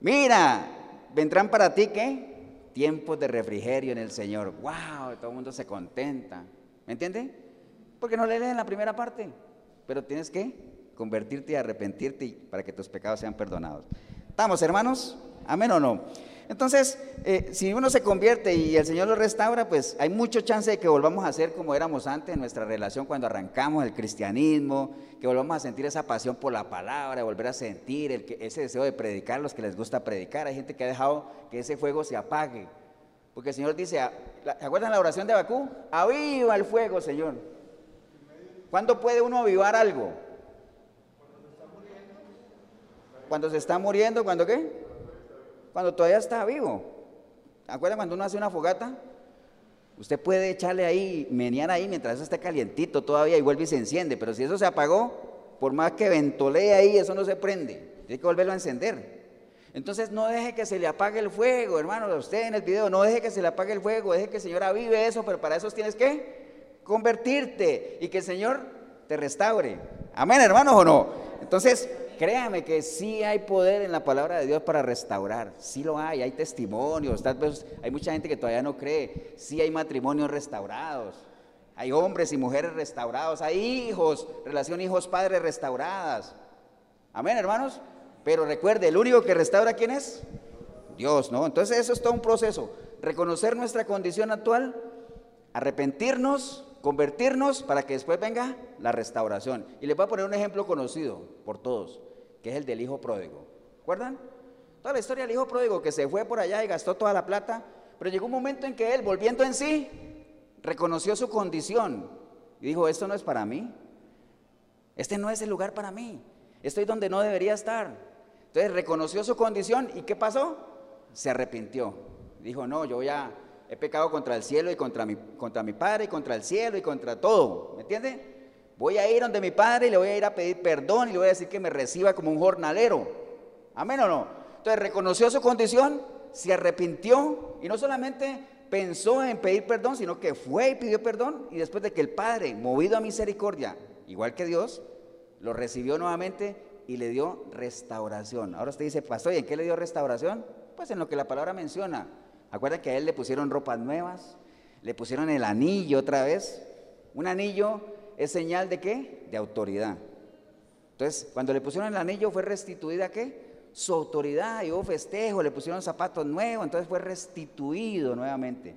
Mira, vendrán para ti qué? Tiempos de refrigerio en el Señor. ¡Wow! Todo el mundo se contenta. ¿Me entiende? Porque no le leen la primera parte. Pero tienes que convertirte y arrepentirte para que tus pecados sean perdonados. ¿Estamos, hermanos? ¿Amén o no? Entonces, eh, si uno se convierte y el Señor lo restaura, pues hay mucho chance de que volvamos a ser como éramos antes en nuestra relación cuando arrancamos el cristianismo, que volvamos a sentir esa pasión por la palabra, volver a sentir ese deseo de predicar, los que les gusta predicar. Hay gente que ha dejado que ese fuego se apague. Porque el Señor dice, ¿se acuerdan la oración de Abacú? Aviva el fuego, Señor. ¿Cuándo puede uno avivar algo? Cuando se está muriendo, ¿cuándo qué? Cuando todavía está vivo. ¿Acuerdan cuando uno hace una fogata? Usted puede echarle ahí, menear ahí mientras eso esté calientito todavía y vuelve y se enciende, pero si eso se apagó, por más que ventolee ahí, eso no se prende. Tiene que volverlo a encender. Entonces no deje que se le apague el fuego, hermano, usted en el video, no deje que se le apague el fuego, deje que el Señor avive eso, pero para eso tienes que convertirte y que el Señor te restaure. Amén, hermanos, o no. Entonces, créame que sí hay poder en la palabra de Dios para restaurar, sí lo hay, hay testimonios, hay mucha gente que todavía no cree, sí hay matrimonios restaurados, hay hombres y mujeres restaurados, hay hijos, relación hijos-padres restauradas. Amén, hermanos. Pero recuerde, el único que restaura, ¿quién es? Dios, ¿no? Entonces eso es todo un proceso. Reconocer nuestra condición actual, arrepentirnos, convertirnos para que después venga la restauración. Y les voy a poner un ejemplo conocido por todos, que es el del hijo pródigo. ¿Recuerdan? Toda la historia del hijo pródigo que se fue por allá y gastó toda la plata, pero llegó un momento en que él, volviendo en sí, reconoció su condición y dijo, esto no es para mí, este no es el lugar para mí, estoy donde no debería estar. Entonces reconoció su condición y ¿qué pasó? Se arrepintió. Dijo, no, yo voy a He pecado contra el cielo y contra mi, contra mi padre y contra el cielo y contra todo. ¿Me entiende? Voy a ir donde mi padre y le voy a ir a pedir perdón y le voy a decir que me reciba como un jornalero. Amén o no. Entonces reconoció su condición, se arrepintió y no solamente pensó en pedir perdón, sino que fue y pidió perdón. Y después de que el Padre, movido a misericordia, igual que Dios, lo recibió nuevamente y le dio restauración. Ahora usted dice, pastor, ¿y en qué le dio restauración? Pues en lo que la palabra menciona. Acuerda que a él le pusieron ropas nuevas, le pusieron el anillo otra vez. Un anillo es señal de qué? De autoridad. Entonces, cuando le pusieron el anillo fue restituida qué? Su autoridad, y hubo festejo, le pusieron zapatos nuevos, entonces fue restituido nuevamente.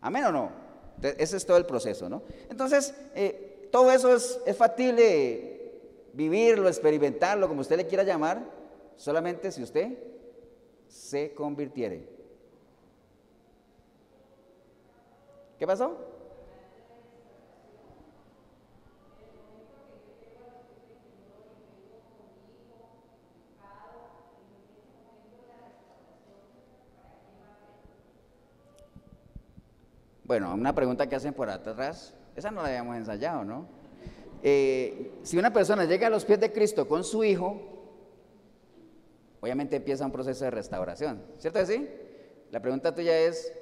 ¿Amén o no? ese es todo el proceso, ¿no? Entonces, eh, todo eso es, es factible vivirlo, experimentarlo, como usted le quiera llamar, solamente si usted se convirtiere. ¿Qué pasó? Bueno, una pregunta que hacen por atrás, esa no la habíamos ensayado, ¿no? Eh, si una persona llega a los pies de Cristo con su hijo, obviamente empieza un proceso de restauración, ¿cierto que sí? La pregunta tuya es,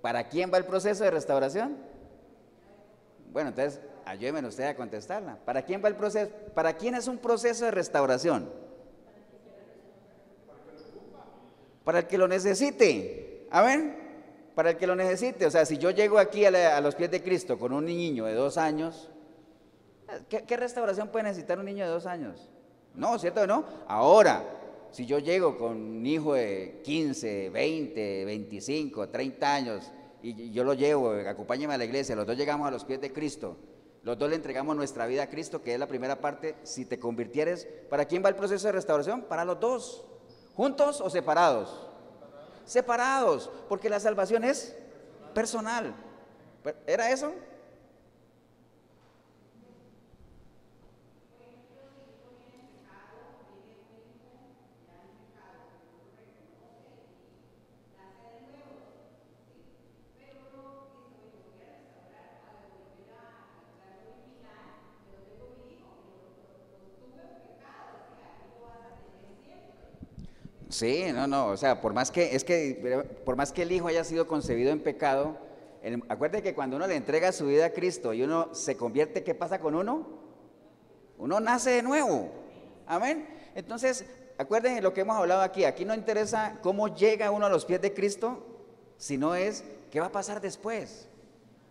¿para quién va el proceso de restauración? Bueno, entonces ayúdeme usted a contestarla. ¿Para quién va el proceso? ¿Para quién es un proceso de restauración? Para el que lo necesite. A ver para el que lo necesite. O sea, si yo llego aquí a, los pies de Cristo con un niño de dos años, ¿qué, restauración puede necesitar un niño de dos años? No, ¿cierto no? Ahora, si yo llego con un hijo de 15, 20, 25, 30 años y yo lo llevo, acompáñeme a la iglesia, los dos llegamos a los pies de Cristo, los dos le entregamos nuestra vida a Cristo, que es la primera parte, si te convirtieres, ¿para quién va el proceso de restauración? Para los dos, juntos o separados separados, porque la salvación es personal. ¿Era eso? Sí, no, no, o sea, por más que, es que, por más que el hijo haya sido concebido en pecado, acuérdate que cuando uno le entrega su vida a Cristo y uno se convierte, ¿qué pasa con uno? Uno nace de nuevo. Amén. Entonces, acuérdense lo que hemos hablado aquí. Aquí no interesa cómo llega uno a los pies de Cristo, sino es qué va a pasar después.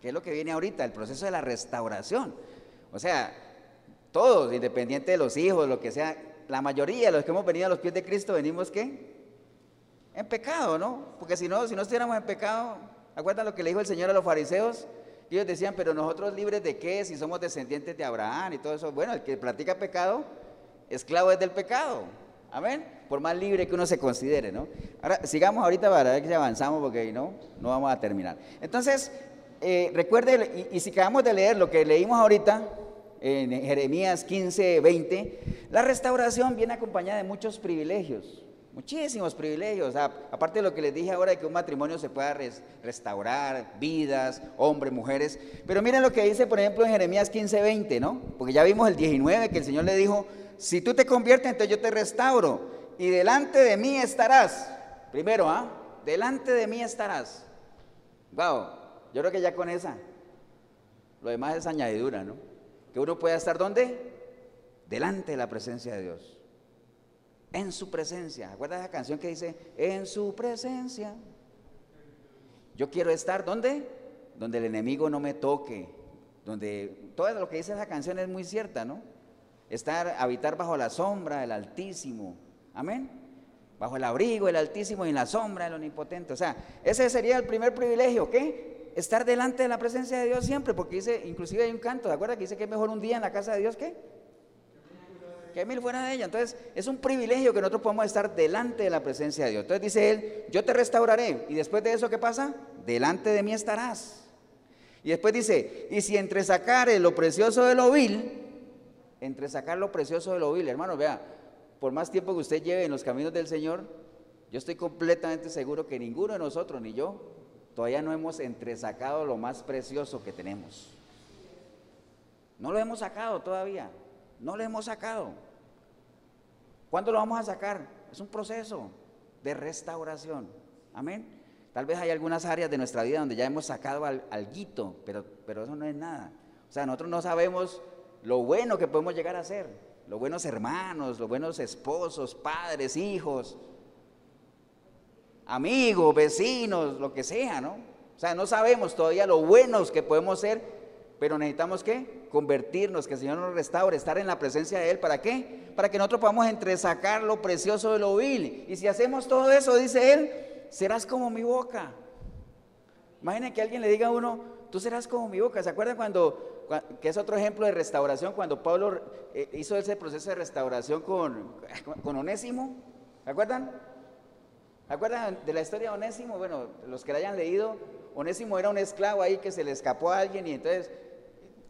¿Qué es lo que viene ahorita? El proceso de la restauración. O sea, todos, independiente de los hijos, lo que sea, la mayoría de los que hemos venido a los pies de Cristo venimos qué? En pecado, ¿no? Porque si no, si no estuviéramos en pecado, ¿acuerdan lo que le dijo el Señor a los fariseos? Ellos decían, pero nosotros libres de qué si somos descendientes de Abraham y todo eso. Bueno, el que practica pecado, esclavo es del pecado. Amén. Por más libre que uno se considere, ¿no? Ahora, sigamos ahorita para ver si avanzamos porque no, no vamos a terminar. Entonces, eh, recuerde, y, y si acabamos de leer lo que leímos ahorita, en Jeremías 15, 20, la restauración viene acompañada de muchos privilegios, muchísimos privilegios. aparte de lo que les dije ahora de que un matrimonio se pueda restaurar, vidas, hombres, mujeres. Pero miren lo que dice, por ejemplo, en Jeremías 15, 20, ¿no? Porque ya vimos el 19 que el Señor le dijo, si tú te conviertes, entonces yo te restauro y delante de mí estarás. Primero, ¿ah? Delante de mí estarás. Wow, yo creo que ya con esa. Lo demás es añadidura, ¿no? Que uno pueda estar ¿dónde? Delante de la presencia de Dios. En su presencia. ¿Acuerdas esa canción que dice, en su presencia? Yo quiero estar ¿dónde? Donde el enemigo no me toque. Donde todo lo que dice esa canción es muy cierta, ¿no? Estar, habitar bajo la sombra del Altísimo. Amén. Bajo el abrigo del Altísimo y en la sombra del Omnipotente. O sea, ese sería el primer privilegio, ¿qué? Estar delante de la presencia de Dios siempre, porque dice, inclusive hay un canto, ¿de acuerdo? Que dice que es mejor un día en la casa de Dios que que mil fuera de ella. Entonces, es un privilegio que nosotros podamos estar delante de la presencia de Dios. Entonces dice él, yo te restauraré. Y después de eso, ¿qué pasa? Delante de mí estarás. Y después dice, y si entre sacar lo precioso de lo vil, entre sacar lo precioso de lo vil, hermano, vea, por más tiempo que usted lleve en los caminos del Señor, yo estoy completamente seguro que ninguno de nosotros, ni yo, todavía no hemos entresacado lo más precioso que tenemos. No lo hemos sacado todavía, no lo hemos sacado. ¿Cuándo lo vamos a sacar? Es un proceso de restauración. Amén. Tal vez hay algunas áreas de nuestra vida donde ya hemos sacado al, alguito, pero, pero eso no es nada. O sea, nosotros no sabemos lo bueno que podemos llegar a ser, los buenos hermanos, los buenos esposos, padres, hijos, amigos, vecinos, lo que sea, ¿no? O sea, no sabemos todavía lo buenos que podemos ser, pero necesitamos qué? Convertirnos, que el Señor nos restaure, estar en la presencia de Él. ¿Para qué? Para que nosotros podamos entresacar lo precioso de lo vil. Y si hacemos todo eso, dice Él, serás como mi boca. Imaginen que alguien le diga a uno, tú serás como mi boca. ¿Se acuerdan cuando, que es otro ejemplo de restauración, cuando Pablo eh, hizo ese proceso de restauración con, con Onésimo? ¿Se acuerdan? ¿Se acuerdan de la historia de Onésimo? Bueno, los que la hayan leído, Onésimo era un esclavo ahí que se le escapó a alguien y entonces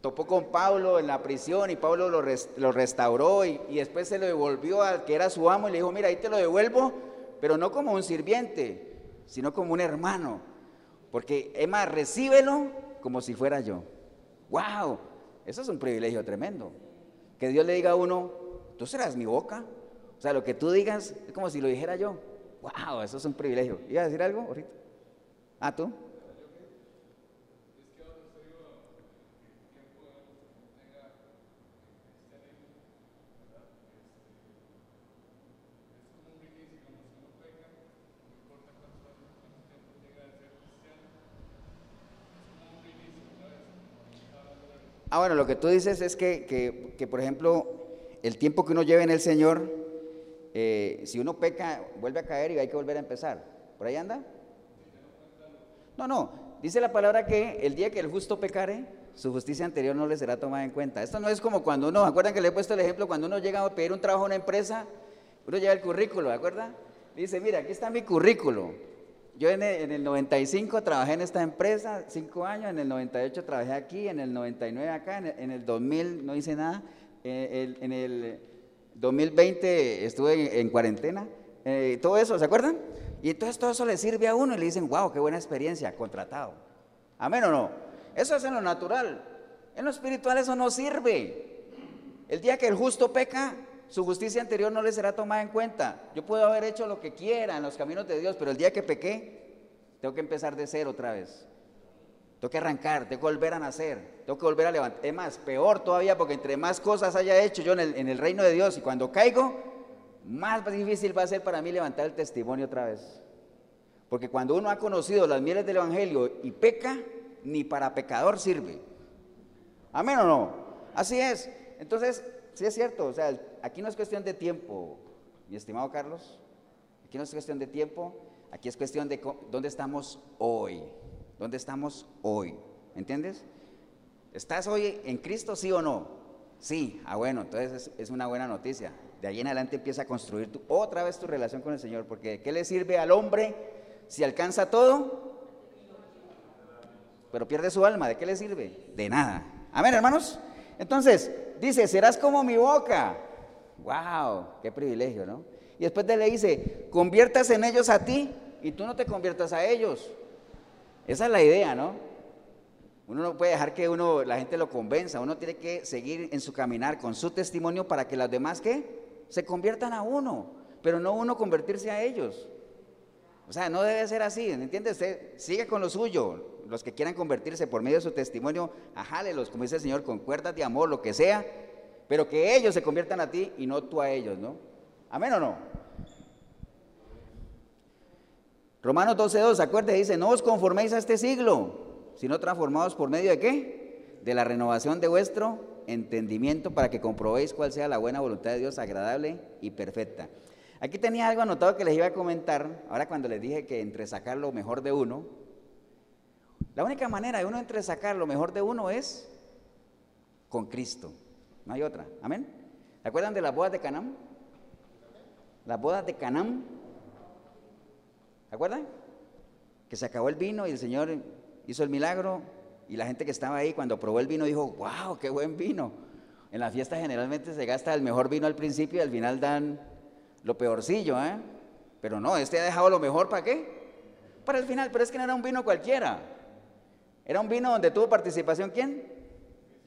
topó con Pablo en la prisión y Pablo lo, lo restauró y, y, después se lo devolvió al que era su amo y le dijo, mira, ahí te lo devuelvo, pero no como un sirviente, sino como un hermano. Porque, Emma, recíbelo como si fuera yo. ¡Wow! Eso es un privilegio tremendo. Que Dios le diga a uno, tú serás mi boca. O sea, lo que tú digas es como si lo dijera yo. ¡Wow! Eso es un privilegio. ¿Iba a decir algo ahorita? ¿Ah, tú? Ah, bueno, lo que tú dices es que, que, por ejemplo, el tiempo que uno lleve en el Señor, eh, si uno peca, vuelve a caer y hay que volver a empezar. ¿Por ahí anda? No, no. Dice la palabra que el día que el justo pecare, su justicia anterior no le será tomada en cuenta. Esto no es como cuando uno, ¿acuerdan que le he puesto el ejemplo? Cuando uno llega a pedir un trabajo a una empresa, uno lleva el currículo, ¿de acuerdo? Dice, mira, aquí está mi currículo. Yo en el, 95 trabajé en esta empresa, cinco años, en el 98 trabajé aquí, en el 99 acá, en el, 2000 no hice nada, eh, en el 2020 estuve en, cuarentena, eh, todo eso, ¿se acuerdan? Y entonces todo eso le sirve a uno y le dicen, wow, qué buena experiencia, contratado. ¿Amén o no? Eso es en lo natural. En lo espiritual eso no sirve. El día que el justo peca, su justicia anterior no le será tomada en cuenta. Yo puedo haber hecho lo que quiera en los caminos de Dios, pero el día que pequé, tengo que empezar de cero otra vez. Tengo que arrancar, tengo que volver a nacer, tengo que volver a levantar. Es más, peor todavía, porque entre más cosas haya hecho yo en el, reino de Dios y cuando caigo, más difícil va a ser para mí levantar el testimonio otra vez. Porque cuando uno ha conocido las mieles del Evangelio y peca, ni para pecador sirve. Amén o no. Así es. Entonces, sí es cierto, o sea, aquí no es cuestión de tiempo, mi estimado Carlos. Aquí no es cuestión de tiempo, aquí es cuestión de dónde estamos hoy. ¿Dónde estamos hoy? ¿Entiendes? ¿Estás hoy en Cristo, sí o no? Sí, ah bueno, entonces es, una buena noticia. De ahí en adelante empieza a construir otra vez tu relación con el Señor, porque ¿qué le sirve al hombre si alcanza todo? Pero pierde su alma, ¿de qué le sirve? De nada. Amén, hermanos. Entonces, dice, serás como mi boca. ¡Wow! ¡Qué privilegio, ¿no? Y después le dice, conviertas en ellos a ti y tú no te conviertas a ellos. Esa es la idea, ¿no? Uno no puede dejar que uno, la gente lo convenza, uno tiene que seguir en su caminar con su testimonio para que las demás ¿qué? se conviertan a uno, pero no uno convertirse a ellos. O sea, no debe ser así, ¿entiende usted? Sigue con lo suyo, los que quieran convertirse por medio de su testimonio, ajálelos, como dice el Señor, con cuerdas de amor, lo que sea, pero que ellos se conviertan a ti y no tú a ellos, ¿no? ¿Amén o no? Romanos 12.2, acuérdate, dice, no os conforméis a este siglo, sino transformados por medio de qué? De la renovación de vuestro entendimiento para que comprobéis cuál sea la buena voluntad de Dios, agradable y perfecta. Aquí tenía algo anotado que les iba a comentar, ahora cuando les dije que entre sacar lo mejor de uno, la única manera de uno entre sacar lo mejor de uno es con Cristo, no hay otra, amén. ¿Se acuerdan de las bodas de Canaán? Las bodas de Canaán ¿Se acuerdan? Que se acabó el vino y el Señor hizo el milagro y la gente que estaba ahí cuando probó el vino dijo, wow, qué buen vino. En la fiesta generalmente se gasta el mejor vino al principio y al final dan lo peorcillo, ¿eh? Pero no, este ha dejado lo mejor para qué? Para el final, pero es que no era un vino cualquiera. Era un vino donde tuvo participación quién?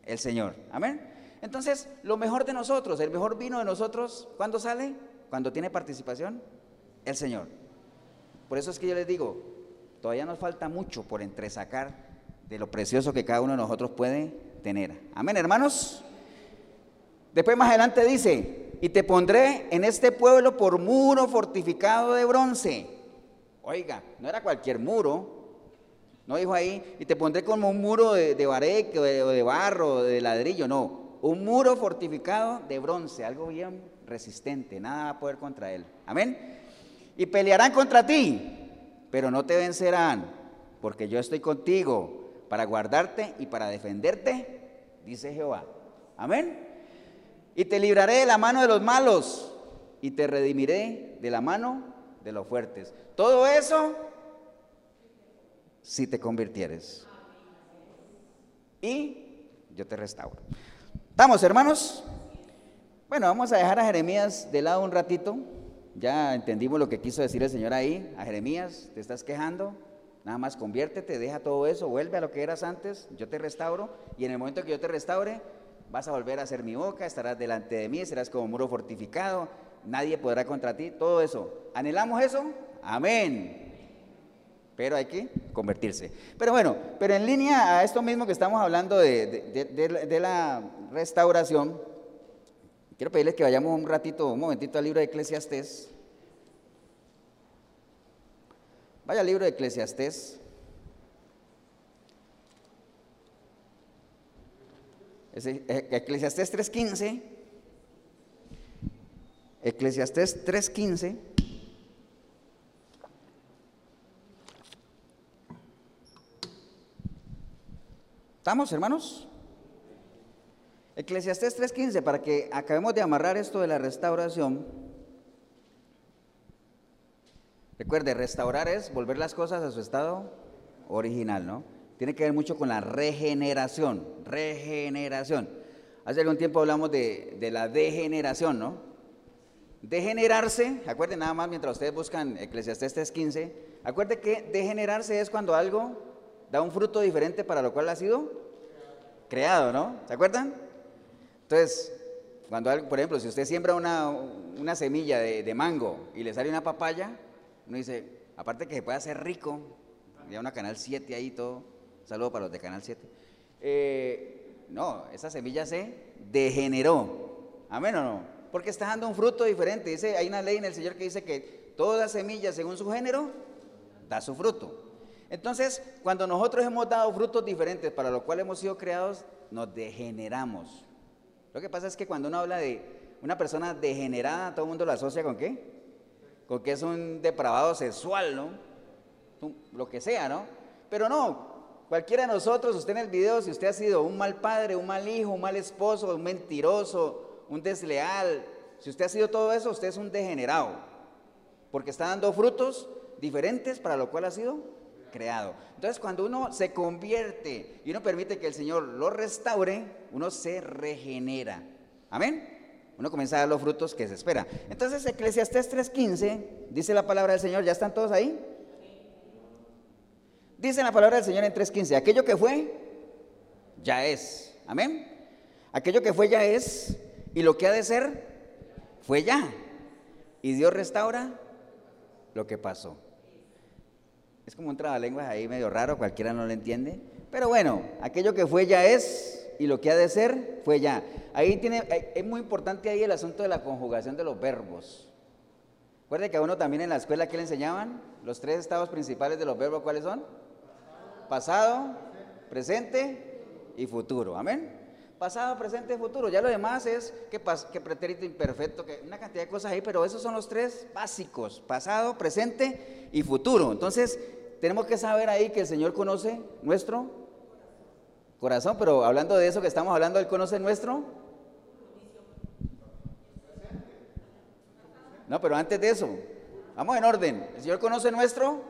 El Señor. Amén. Entonces, lo mejor de nosotros, el mejor vino de nosotros, ¿cuándo sale? Cuando tiene participación el Señor. Por eso es que yo les digo, todavía nos falta mucho por entresacar de lo precioso que cada uno de nosotros puede tener. Amén, hermanos. Después más adelante dice, y te pondré en este pueblo por muro fortificado de bronce. Oiga, no era cualquier muro. No dijo ahí, y te pondré como un muro de, de bareque o de, barro, de ladrillo, no. Un muro fortificado de bronce, algo bien resistente, nada va a poder contra él. Amén. Y pelearán contra ti, pero no te vencerán, porque yo estoy contigo para guardarte y para defenderte, dice Jehová. Amén. Y te libraré de la mano de los malos y te redimiré de la mano de los fuertes. Todo eso si te convirtieres. Y yo te restauro. ¿Estamos, hermanos? Bueno, vamos a dejar a Jeremías de lado un ratito. Ya entendimos lo que quiso decir el Señor ahí. A Jeremías, te estás quejando. Nada más conviértete, deja todo eso, vuelve a lo que eras antes, yo te restauro. Y en el momento que yo te restaure, vas a volver a ser mi boca, estarás delante de mí, serás como muro fortificado, nadie podrá contra ti, todo eso. ¿Anhelamos eso? Amén. Pero hay que convertirse. Pero bueno, pero en línea a esto mismo que estamos hablando de, la restauración, quiero pedirles que vayamos un ratito, un momentito al libro de Eclesiastés. Vaya al libro de Eclesiastés. Eh, Eclesiastés 3.15. Eclesiastés 3.15. ¿Estamos, hermanos? Eclesiastés 3.15, para que acabemos de amarrar esto de la restauración. Recuerde, restaurar es volver las cosas a su estado original, ¿no? Tiene que ver mucho con la regeneración, regeneración. Hace algún tiempo hablamos de, la degeneración, ¿no? Degenerarse, acuérdense nada más mientras ustedes buscan Eclesiastés 3.15, acuérdense que degenerarse es cuando algo da un fruto diferente para lo cual ha sido creado, ¿no? ¿Se acuerdan? Entonces, cuando, por ejemplo, si usted siembra una, semilla de, de mango y le sale una papaya, uno dice, aparte que se puede hacer rico, ya una Canal 7 ahí todo, saludo para los de Canal 7. Eh, no, esa semilla se degeneró. Amén o no? Porque está dando un fruto diferente. Dice, hay una ley en el Señor que dice que toda semilla según su género da su fruto. Entonces, cuando nosotros hemos dado frutos diferentes para los cuales hemos sido creados, nos degeneramos. Lo que pasa es que cuando uno habla de una persona degenerada, todo el mundo lo asocia con qué? con que es un depravado sexual, ¿no? Lo que sea, ¿no? Pero no, cualquiera de nosotros, usted en el video, si usted ha sido un mal padre, un mal hijo, un mal esposo, un mentiroso, un desleal, si usted ha sido todo eso, usted es un degenerado, porque está dando frutos diferentes para lo cual ha sido creado. Entonces, cuando uno se convierte y uno permite que el Señor lo restaure, uno se regenera. Amén. Uno comienza a dar los frutos que se espera. Entonces, Eclesiastés 3.15, dice la palabra del Señor, ¿ya están todos ahí? Dice la palabra del Señor en 3.15, aquello que fue, ya es. Amén. Aquello que fue, ya es. Y lo que ha de ser, fue ya. Y Dios restaura lo que pasó. Es como un trabalenguas ahí medio raro, cualquiera no lo entiende. Pero bueno, aquello que fue, ya es y lo que ha de ser fue ya. Ahí tiene, es muy importante ahí el asunto de la conjugación de los verbos. Recuerde que a uno también en la escuela que le enseñaban los tres estados principales de los verbos, ¿cuáles son? Pasado, presente y futuro. Amén. Pasado, presente futuro. Ya lo demás es que, que pretérito imperfecto, que una cantidad de cosas ahí, pero esos son los tres básicos: pasado, presente y futuro. Entonces, tenemos que saber ahí que el Señor conoce nuestro corazón, pero hablando de eso que estamos hablando, ¿Él conoce nuestro? No, pero antes de eso, vamos en orden. El Señor conoce nuestro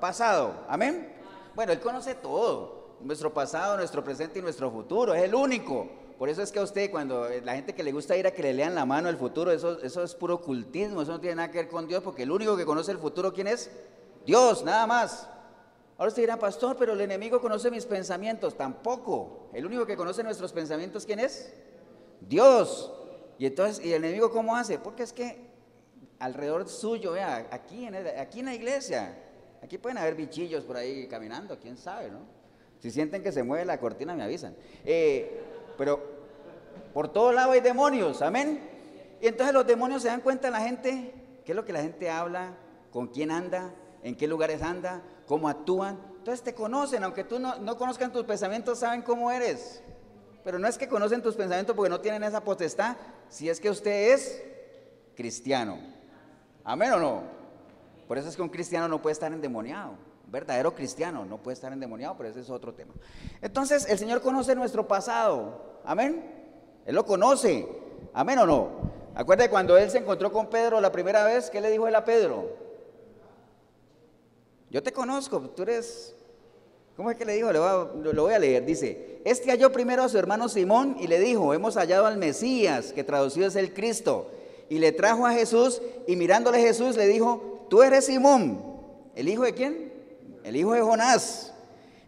pasado. Amén. Bueno, Él conoce todo. Nuestro pasado, nuestro presente y nuestro futuro. Es el único. Por eso es que a usted, cuando la gente que le gusta ir a que le lean la mano el futuro, eso, eso es puro ocultismo. Eso no tiene nada que ver con Dios, porque el único que conoce el futuro, ¿quién es? Dios, nada más. Ahora usted dirá, pastor, pero el enemigo conoce mis pensamientos. Tampoco. El único que conoce nuestros pensamientos, ¿quién es? Dios. Y entonces, ¿y el enemigo cómo hace? Porque es que alrededor suyo, vea, aquí en, aquí en la iglesia, Aquí pueden haber bichillos por ahí caminando, quién sabe, ¿no? Si sienten que se mueve la cortina, me avisan. Eh, pero por todo lado hay demonios, amén. Y entonces los demonios se dan cuenta de la gente, qué es lo que la gente habla, con quién anda, en qué lugares anda, cómo actúan. Entonces te conocen, aunque tú no, no conozcan tus pensamientos, saben cómo eres. Pero no es que conocen tus pensamientos porque no tienen esa potestad, si es que usted es cristiano. Amén o no. Por eso es que un cristiano no puede estar endemoniado. Verdadero cristiano no puede estar endemoniado, pero ese es otro tema. Entonces, el Señor conoce nuestro pasado. Amén. Él lo conoce. Amén o no. Acuérdate cuando él se encontró con Pedro la primera vez, ¿qué le dijo él a Pedro? Yo te conozco, tú eres... ¿Cómo es que le dijo? Lo voy a leer. Dice, este halló primero a su hermano Simón y le dijo, hemos hallado al Mesías, que traducido es el Cristo. Y le trajo a Jesús y mirándole Jesús le dijo, tú eres Simón. ¿El hijo de quién? El hijo de Jonás.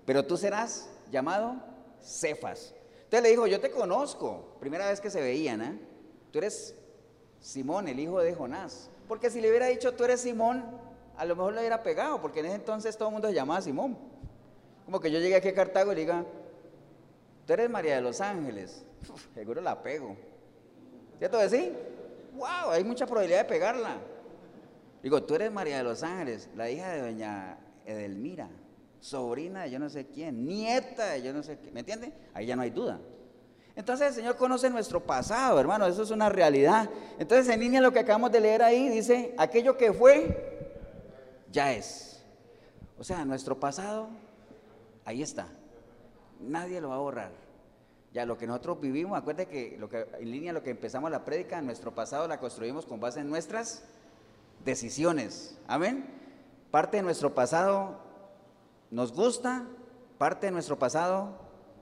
Pero tú serás llamado Cefas. Entonces le dijo, yo te conozco. Primera vez que se veían, ¿eh? Tú eres Simón, el hijo de Jonás. Porque si le hubiera dicho, tú eres Simón, a lo mejor le hubiera pegado, porque en ese entonces todo el mundo se llamaba Simón. Como que yo llegué aquí a Cartago y le diga, tú eres María de los Ángeles. seguro la pego. ¿Cierto que sí? ¡Wow! Hay mucha probabilidad de pegarla. Digo, tú eres María de los Ángeles, la hija de doña Edelmira, sobrina de yo no sé quién, nieta de yo no sé quién. ¿Me entiende? Ahí ya no hay duda. Entonces el Señor conoce nuestro pasado, hermano, eso es una realidad. Entonces en línea lo que acabamos de leer ahí dice, aquello que fue, ya es. O sea, nuestro pasado, ahí está. Nadie lo va a borrar. Ya lo que nosotros vivimos, acuérdate que, en línea lo que empezamos la prédica, nuestro pasado la construimos con base en nuestras decisiones. Amén. Parte de nuestro pasado nos gusta, parte de nuestro pasado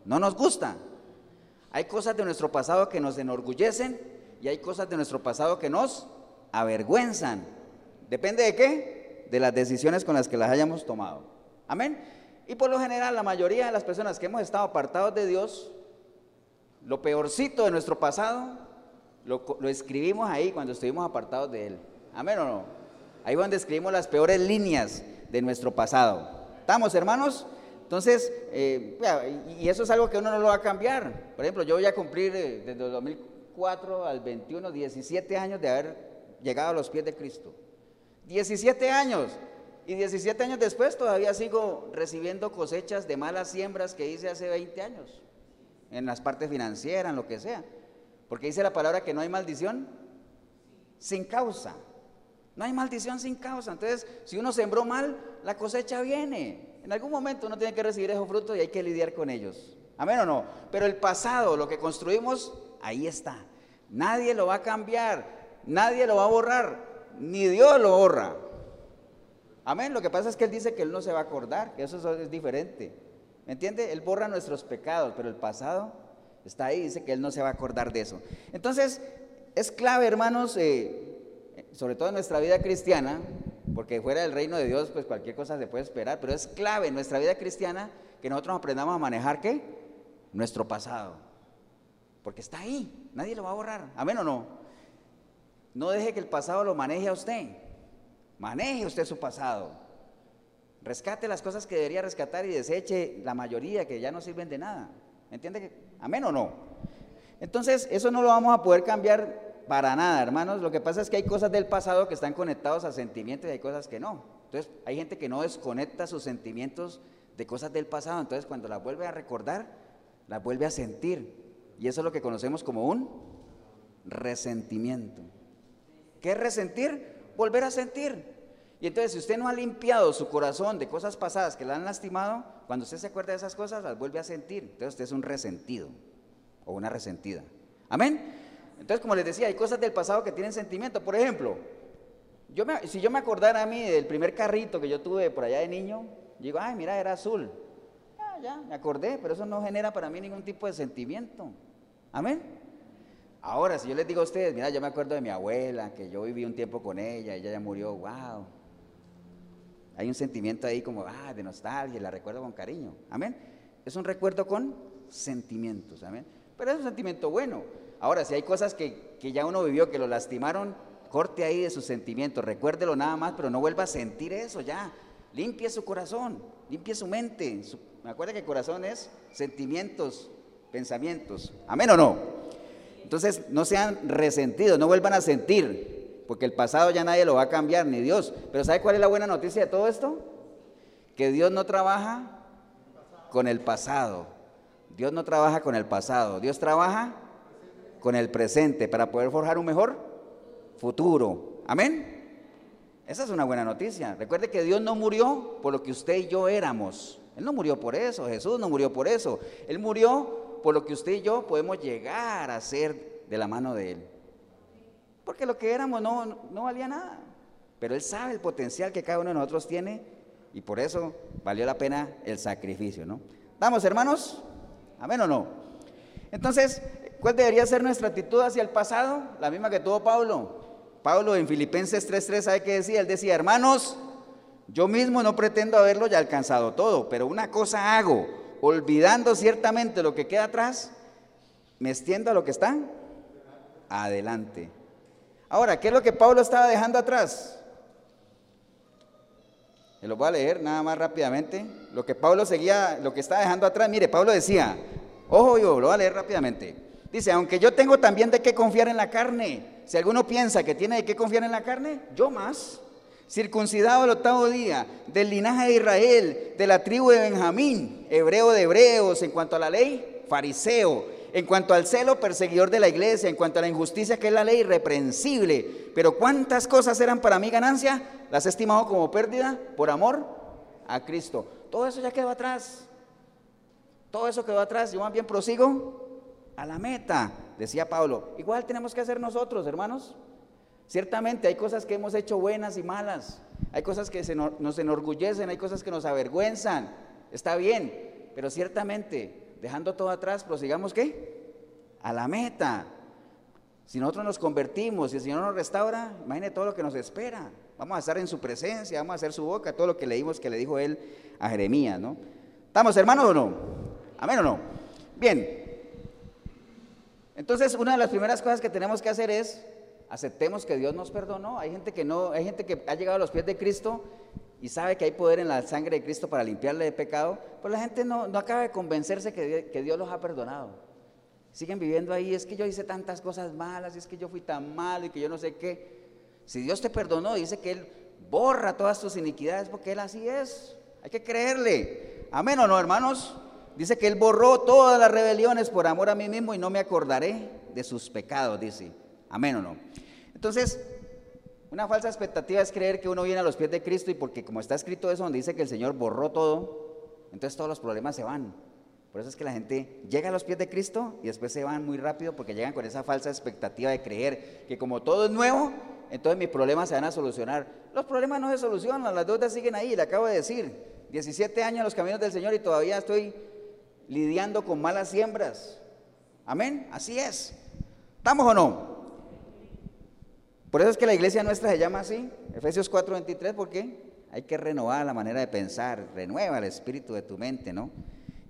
no nos gusta. Hay cosas de nuestro pasado que nos enorgullecen y hay cosas de nuestro pasado que nos avergüenzan. ¿Depende de qué? De las decisiones con las que las hayamos tomado. Amén. Y por lo general, la mayoría de las personas que hemos estado apartados de Dios, lo peorcito de nuestro pasado, lo, escribimos ahí cuando estuvimos apartados de Él. Amén o no. Ahí donde escribimos las peores líneas de nuestro pasado. ¿Estamos, hermanos? Entonces, eh, y eso es algo que uno no lo va a cambiar. Por ejemplo, yo voy a cumplir eh, desde el 2004 al 21, 17 años de haber llegado a los pies de Cristo. 17 años. Y 17 años después todavía sigo recibiendo cosechas de malas siembras que hice hace 20 años. En las partes financieras, en lo que sea. Porque dice la palabra que no hay maldición sin causa. No hay maldición sin causa. Entonces, si uno sembró mal, la cosecha viene. En algún momento uno tiene que recibir esos frutos y hay que lidiar con ellos. Amén o no. Pero el pasado, lo que construimos, ahí está. Nadie lo va a cambiar, nadie lo va a borrar, ni Dios lo borra. Amén. Lo que pasa es que Él dice que Él no se va a acordar, que eso es diferente. ¿Me entiende? Él borra nuestros pecados, pero el pasado está ahí, dice que Él no se va a acordar de eso. Entonces, es clave, hermanos, eh, sobre todo en nuestra vida cristiana, porque fuera del reino de Dios, pues cualquier cosa se puede esperar, pero es clave en nuestra vida cristiana que nosotros aprendamos a manejar qué? Nuestro pasado. Porque está ahí, nadie lo va a borrar. Amén o no. No deje que el pasado lo maneje a usted. Maneje usted su pasado. Rescate las cosas que debería rescatar y deseche la mayoría que ya no sirven de nada. ¿Me entiende? Amén o no. Entonces, eso no lo vamos a poder cambiar para nada, hermanos. Lo que pasa es que hay cosas del pasado que están conectados a sentimientos y hay cosas que no. Entonces, hay gente que no desconecta sus sentimientos de cosas del pasado. Entonces, cuando las vuelve a recordar, las vuelve a sentir. Y eso es lo que conocemos como un resentimiento. ¿Qué es resentir? Volver a sentir. Y entonces, si usted no ha limpiado su corazón de cosas pasadas que le han lastimado, cuando usted se acuerda de esas cosas, las vuelve a sentir. Entonces, usted es un resentido o una resentida. Amén. Entonces, como les decía, hay cosas del pasado que tienen sentimiento. Por ejemplo, yo si yo me acordara a mí del primer carrito que yo tuve por allá de niño, digo, ay, mira, era azul. Ah, ya, me acordé, pero eso no genera para mí ningún tipo de sentimiento. Amén. Ahora, si yo les digo a ustedes, mira, yo me acuerdo de mi abuela, que yo viví un tiempo con ella, ella ya murió, wow. Hay un sentimiento ahí como, ah, de nostalgia, la recuerdo con cariño. Amén. Es un recuerdo con sentimientos. Amén. Pero es un sentimiento bueno. Ahora, si hay cosas que, ya uno vivió, que lo lastimaron, corte ahí de sus sentimientos, recuérdelo nada más, pero no vuelva a sentir eso ya. limpie su corazón, limpie su mente. me acuerda que corazón es sentimientos, pensamientos. ¿Amén o no? Entonces, no sean resentidos, no vuelvan a sentir, porque el pasado ya nadie lo va a cambiar, ni Dios. Pero ¿sabe cuál es la buena noticia de todo esto? Que Dios no trabaja con el pasado. Dios no trabaja con el pasado. Dios trabaja con el presente para poder forjar un mejor futuro. Amén. Esa es una buena noticia. Recuerde que Dios no murió por lo que usted y yo éramos. Él no murió por eso. Jesús no murió por eso. Él murió por lo que usted y yo podemos llegar a ser de la mano de Él. Porque lo que éramos no, no valía nada. Pero Él sabe el potencial que cada uno de nosotros tiene y por eso valió la pena el sacrificio, ¿no? ¿Vamos, hermanos? ¿Amén o no? Entonces, ¿cuál debería ser nuestra actitud hacia el pasado? La misma que tuvo Pablo. Pablo en Filipenses 3:3, ¿sabe qué decía? Él decía, hermanos, yo mismo no pretendo haberlo ya alcanzado todo, pero una cosa hago, olvidando ciertamente lo que queda atrás, me extiendo a lo que está adelante. Ahora, ¿qué es lo que Pablo estaba dejando atrás? Se lo voy a leer nada más rápidamente. Lo que Pablo seguía, lo que estaba dejando atrás, mire, Pablo decía, ojo yo, lo voy a leer rápidamente. Dice, aunque yo tengo también de qué confiar en la carne. Si alguno piensa que tiene de qué confiar en la carne, yo más. Circuncidado el octavo día, del linaje de Israel, de la tribu de Benjamín, hebreo de hebreos, en cuanto a la ley, fariseo, en cuanto al celo, perseguidor de la iglesia, en cuanto a la injusticia que es la ley, irreprensible. Pero cuántas cosas eran para mí ganancia, las he estimado como pérdida por amor a Cristo. Todo eso ya quedó atrás. Todo eso quedó atrás. Yo más bien prosigo a la meta, decía Pablo. Igual tenemos que hacer nosotros, hermanos. Ciertamente hay cosas que hemos hecho buenas y malas. Hay cosas que nos enorgullecen, hay cosas que nos avergüenzan. Está bien, pero ciertamente, dejando todo atrás, prosigamos qué? A la meta. Si nosotros nos convertimos y el Señor nos restaura, imagine todo lo que nos espera. Vamos a estar en su presencia, vamos a hacer su boca, todo lo que leímos que le dijo él a Jeremías, ¿no? ¿Estamos hermanos o no? ¿Amén o no? Bien. Entonces, una de las primeras cosas que tenemos que hacer es aceptemos que Dios nos perdonó. Hay gente que no, hay gente que ha llegado a los pies de Cristo y sabe que hay poder en la sangre de Cristo para limpiarle de pecado, pero la gente no, acaba de convencerse que, que Dios los ha perdonado. Siguen viviendo ahí, es que yo hice tantas cosas malas, es que yo fui tan malo y que yo no sé qué. Si Dios te perdonó, dice que Él borra todas tus iniquidades porque Él así es. Hay que creerle. Amén o no, hermanos. Dice que Él borró todas las rebeliones por amor a mí mismo y no me acordaré de sus pecados, dice. Amén o no. Entonces, una falsa expectativa es creer que uno viene a los pies de Cristo y porque como está escrito eso donde dice que el Señor borró todo, entonces todos los problemas se van. Por eso es que la gente llega a los pies de Cristo y después se van muy rápido porque llegan con esa falsa expectativa de creer que como todo es nuevo, entonces mis problemas se van a solucionar. Los problemas no se solucionan, las deudas siguen ahí, le acabo de decir. 17 años en los caminos del Señor y todavía estoy lidiando con malas siembras. Amén, así es. ¿Estamos o no? Por eso es que la iglesia nuestra se llama así, Efesios 4:23, porque hay que renovar la manera de pensar, renueva el espíritu de tu mente, ¿no?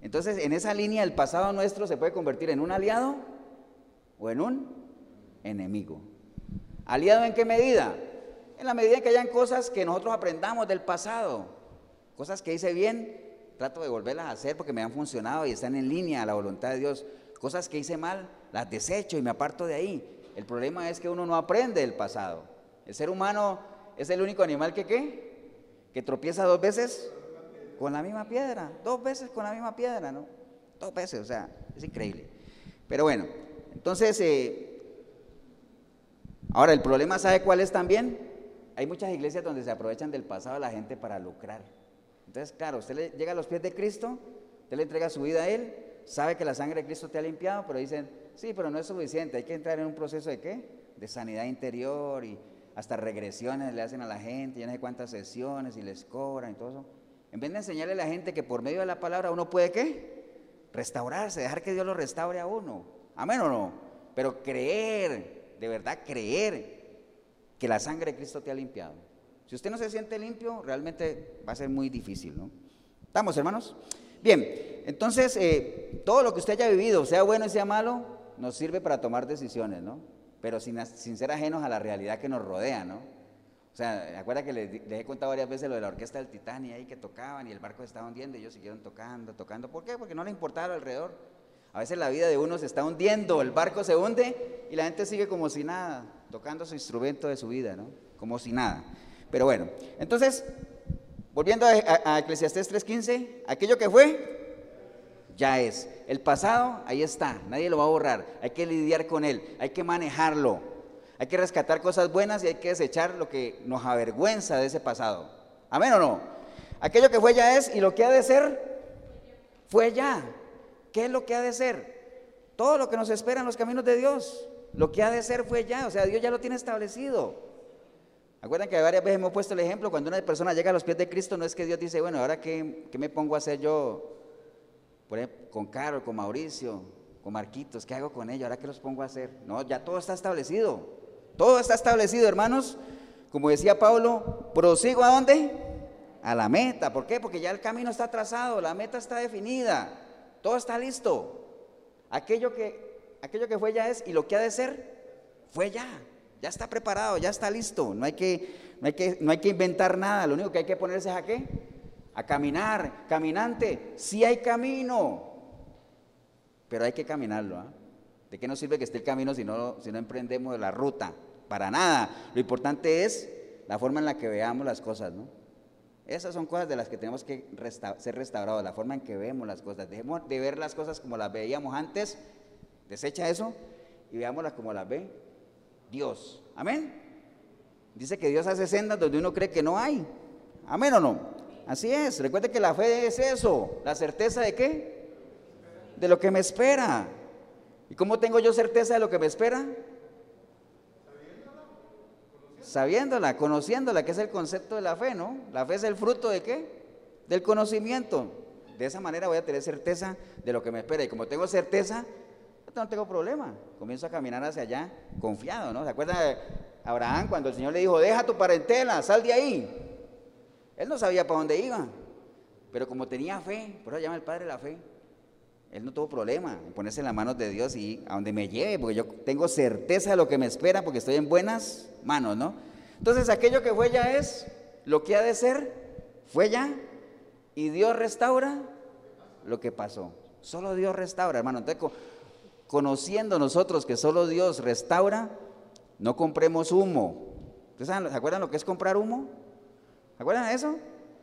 Entonces, en esa línea, el pasado nuestro se puede convertir en un aliado o en un enemigo. ¿Aliado en qué medida? En la medida en que hayan cosas que nosotros aprendamos del pasado, cosas que hice bien, trato de volverlas a hacer porque me han funcionado y están en línea a la voluntad de Dios. Cosas que hice mal, las desecho y me aparto de ahí. El problema es que uno no aprende del pasado. El ser humano es el único animal que qué? Que tropieza dos veces con la misma piedra, dos veces con la misma piedra, ¿no? Dos veces, o sea, es increíble. Pero bueno, entonces, eh, ahora el problema, ¿sabe cuál es también? Hay muchas iglesias donde se aprovechan del pasado de la gente para lucrar. Entonces, claro, usted le llega a los pies de Cristo, usted le entrega su vida a Él, sabe que la sangre de Cristo te ha limpiado, pero dicen, sí, pero no es suficiente, hay que entrar en un proceso de qué? De sanidad interior y hasta regresiones le hacen a la gente, ya no sé cuántas sesiones y les cobran y todo eso. En vez de enseñarle a la gente que por medio de la palabra uno puede qué? Restaurarse, dejar que Dios lo restaure a uno. Amén o no. Pero creer, de verdad creer que la sangre de Cristo te ha limpiado. Si usted no se siente limpio, realmente va a ser muy difícil, ¿no? ¿Estamos, hermanos? Bien, entonces eh, todo lo que usted haya vivido, sea bueno y sea malo, nos sirve para tomar decisiones, ¿no? Pero sin, sin ser ajenos a la realidad que nos rodea, ¿no? O sea, acuerda que les, les, he contado varias veces lo de la orquesta del Titanic ahí que tocaban y el barco estaba hundiendo y ellos siguieron tocando, tocando. ¿Por qué? Porque no le importaba alrededor. A veces la vida de uno se está hundiendo, el barco se hunde y la gente sigue como si nada, tocando su instrumento de su vida, ¿no? Como si nada. Pero bueno, entonces, volviendo a, a, a Eclesiastés 3.15, aquello que fue, ya es. El pasado, ahí está, nadie lo va a borrar. Hay que lidiar con él, hay que manejarlo. Hay que rescatar cosas buenas y hay que desechar lo que nos avergüenza de ese pasado. ¿Amén o no? Aquello que fue ya es y lo que ha de ser, fue ya. ¿Qué es lo que ha de ser? Todo lo que nos espera en los caminos de Dios. Lo que ha de ser fue ya. O sea, Dios ya lo tiene establecido. Acuerdan que varias veces hemos puesto el ejemplo, cuando una persona llega a los pies de Cristo, no es que Dios dice, bueno, ahora qué, qué me pongo a hacer yo por ejemplo, con Carol, con Mauricio, con Marquitos, ¿qué hago con ellos? ¿Ahora qué los pongo a hacer? No, ya todo está establecido. Todo está establecido, hermanos. Como decía Pablo, prosigo a dónde? A la meta. ¿Por qué? Porque ya el camino está trazado, la meta está definida, todo está listo. Aquello que, aquello que fue ya es y lo que ha de ser, fue ya. Ya está preparado, ya está listo. No hay que, no hay que, no hay que inventar nada. Lo único que hay que ponerse es a qué? A caminar. Caminante, sí hay camino, pero hay que caminarlo. ¿ah? ¿De qué nos sirve que esté el camino si no, si no emprendemos la ruta? Para nada. Lo importante es la forma en la que veamos las cosas, ¿no? Esas son cosas de las que tenemos que ser restaurados, la forma en que vemos las cosas. Dejemos de ver las cosas como las veíamos antes, desecha eso y veámoslas como las ve Dios. Amén. Dice que Dios hace sendas donde uno cree que no hay. Amén o no. Así es. Recuerde que la fe es eso. La certeza de qué? De lo que me espera. ¿Y cómo tengo yo certeza de lo que me espera? Sabiéndola, conociéndola, que es el concepto de la fe, ¿no? La fe es el fruto de qué? Del conocimiento. De esa manera voy a tener certeza de lo que me espera. Y como tengo certeza, no tengo problema. Comienzo a caminar hacia allá confiado, ¿no? ¿Se acuerdan de Abraham cuando el Señor le dijo, deja tu parentela, sal de ahí? Él no sabía para dónde iba, pero como tenía fe, por eso llama el Padre la fe, él no tuvo problema en ponerse en las manos de Dios y a donde me lleve, porque yo tengo certeza de lo que me espera, porque estoy en buenas manos, ¿no? Entonces aquello que fue ya es, lo que ha de ser, fue ya, y Dios restaura lo que pasó. Solo Dios restaura, hermano. Entonces, conociendo nosotros que solo Dios restaura, no compremos humo. ¿Ustedes ¿Se acuerdan lo que es comprar humo? ¿Se acuerdan de eso?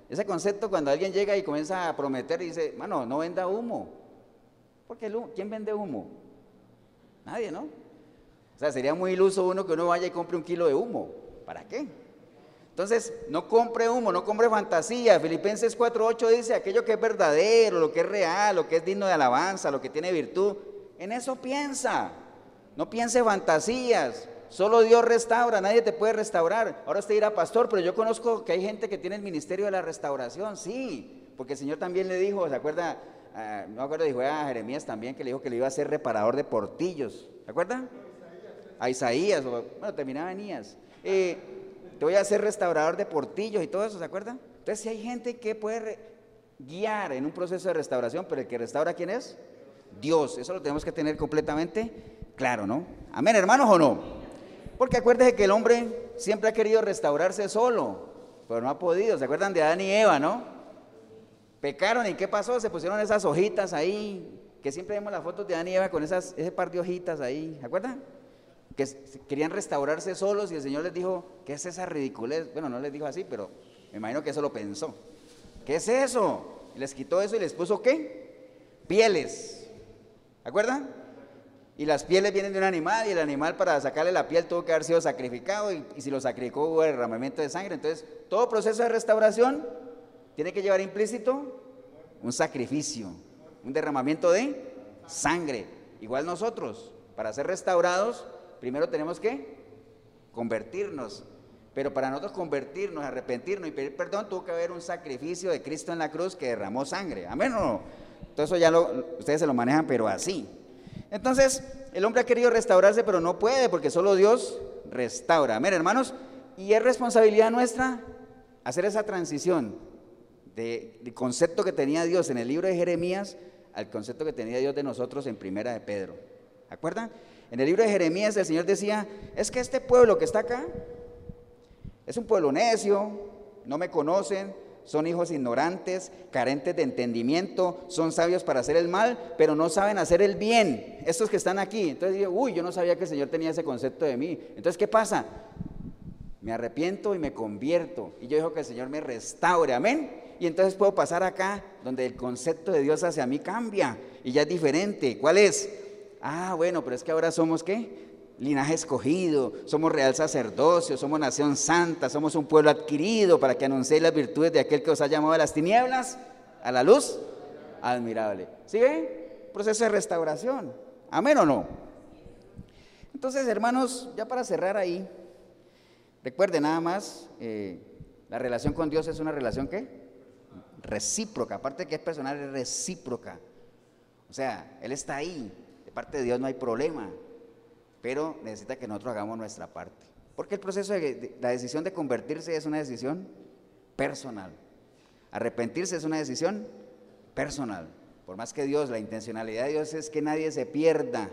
Ese concepto cuando alguien llega y comienza a prometer y dice, mano, no venda humo. Porque ¿quién vende humo? Nadie, ¿no? O sea, sería muy iluso uno que uno vaya y compre un kilo de humo. ¿Para qué? Entonces, no compre humo, no compre fantasía. Filipenses 4.8 dice, aquello que es verdadero, lo que es real, lo que es digno de alabanza, lo que tiene virtud, en eso piensa. No piense fantasías. Solo Dios restaura, nadie te puede restaurar. Ahora usted dirá, pastor, pero yo conozco que hay gente que tiene el ministerio de la restauración. Sí, porque el Señor también le dijo, ¿se acuerda? Ah, no me acuerdo, dijo a Jeremías también que le dijo que le iba a ser reparador de portillos. ¿Se acuerda? A Isaías, bueno, terminaba en eh, te voy a hacer restaurador de portillos y todo eso, ¿se acuerda? Entonces, si hay gente que puede guiar en un proceso de restauración, pero el que restaura, ¿quién es? Dios. Eso lo tenemos que tener completamente claro, ¿no? Amén, hermanos, ¿o no? Porque acuérdese que el hombre siempre ha querido restaurarse solo, pero no ha podido. ¿Se acuerdan de Adán y Eva, no? Pecaron y ¿qué pasó? Se pusieron esas hojitas ahí, que siempre vemos las fotos de Adán y Eva con esas, ese par de hojitas ahí, ¿se acuerdan? Que querían restaurarse solos y el Señor les dijo, ¿qué es esa ridiculez? Bueno, no les dijo así, pero me imagino que eso lo pensó. ¿Qué es eso? Les quitó eso y les puso ¿qué? Pieles. ¿Se acuerdan? Y las pieles vienen de un animal y el animal para sacarle la piel tuvo que haber sido sacrificado y, si lo sacrificó hubo derramamiento de sangre. Entonces, todo proceso de restauración tiene que llevar implícito un sacrificio, un derramamiento de sangre. Igual nosotros, para ser restaurados, primero tenemos que convertirnos. Pero para nosotros convertirnos, arrepentirnos y pedir perdón, tuvo que haber un sacrificio de Cristo en la cruz que derramó sangre. Amén o no. Todo eso ya lo, ustedes se lo manejan, pero así. Entonces, el hombre ha querido restaurarse, pero no puede, porque solo Dios restaura. Miren, hermanos, y es responsabilidad nuestra hacer esa transición del concepto que tenía Dios en el libro de Jeremías al concepto que tenía Dios de nosotros en Primera de Pedro. ¿Acuerdan? En el libro de Jeremías el Señor decía, es que este pueblo que está acá Es un pueblo necio, no me conocen, son hijos ignorantes, carentes de entendimiento, son sabios para hacer el mal, pero no saben hacer el bien. Estos que están aquí. Entonces digo, uy, yo no sabía que el Señor tenía ese concepto de mí. Entonces, ¿qué pasa? Me arrepiento y me convierto. Y yo dejo que el Señor me restaure. Amén. Y entonces puedo pasar acá, donde el concepto de Dios hacia mí cambia. Y ya es diferente. ¿Cuál es? Ah, bueno, pero es que ahora somos qué? Linaje escogido, somos real sacerdocio, somos nación santa, somos un pueblo adquirido para que anunciéis las virtudes de aquel que os ha llamado a las tinieblas, a la luz admirable. ¿Sigue? Proceso de restauración. ¿Amén o no? Entonces, hermanos, ya para cerrar ahí, recuerde nada más, eh, la relación con Dios es una relación que recíproca, aparte de que es personal, es recíproca. O sea, Él está ahí, de parte de Dios no hay problema pero necesita que nosotros hagamos nuestra parte. Porque el proceso de, la decisión de convertirse es una decisión personal. Arrepentirse es una decisión personal. Por más que Dios, la intencionalidad de Dios es que nadie se pierda.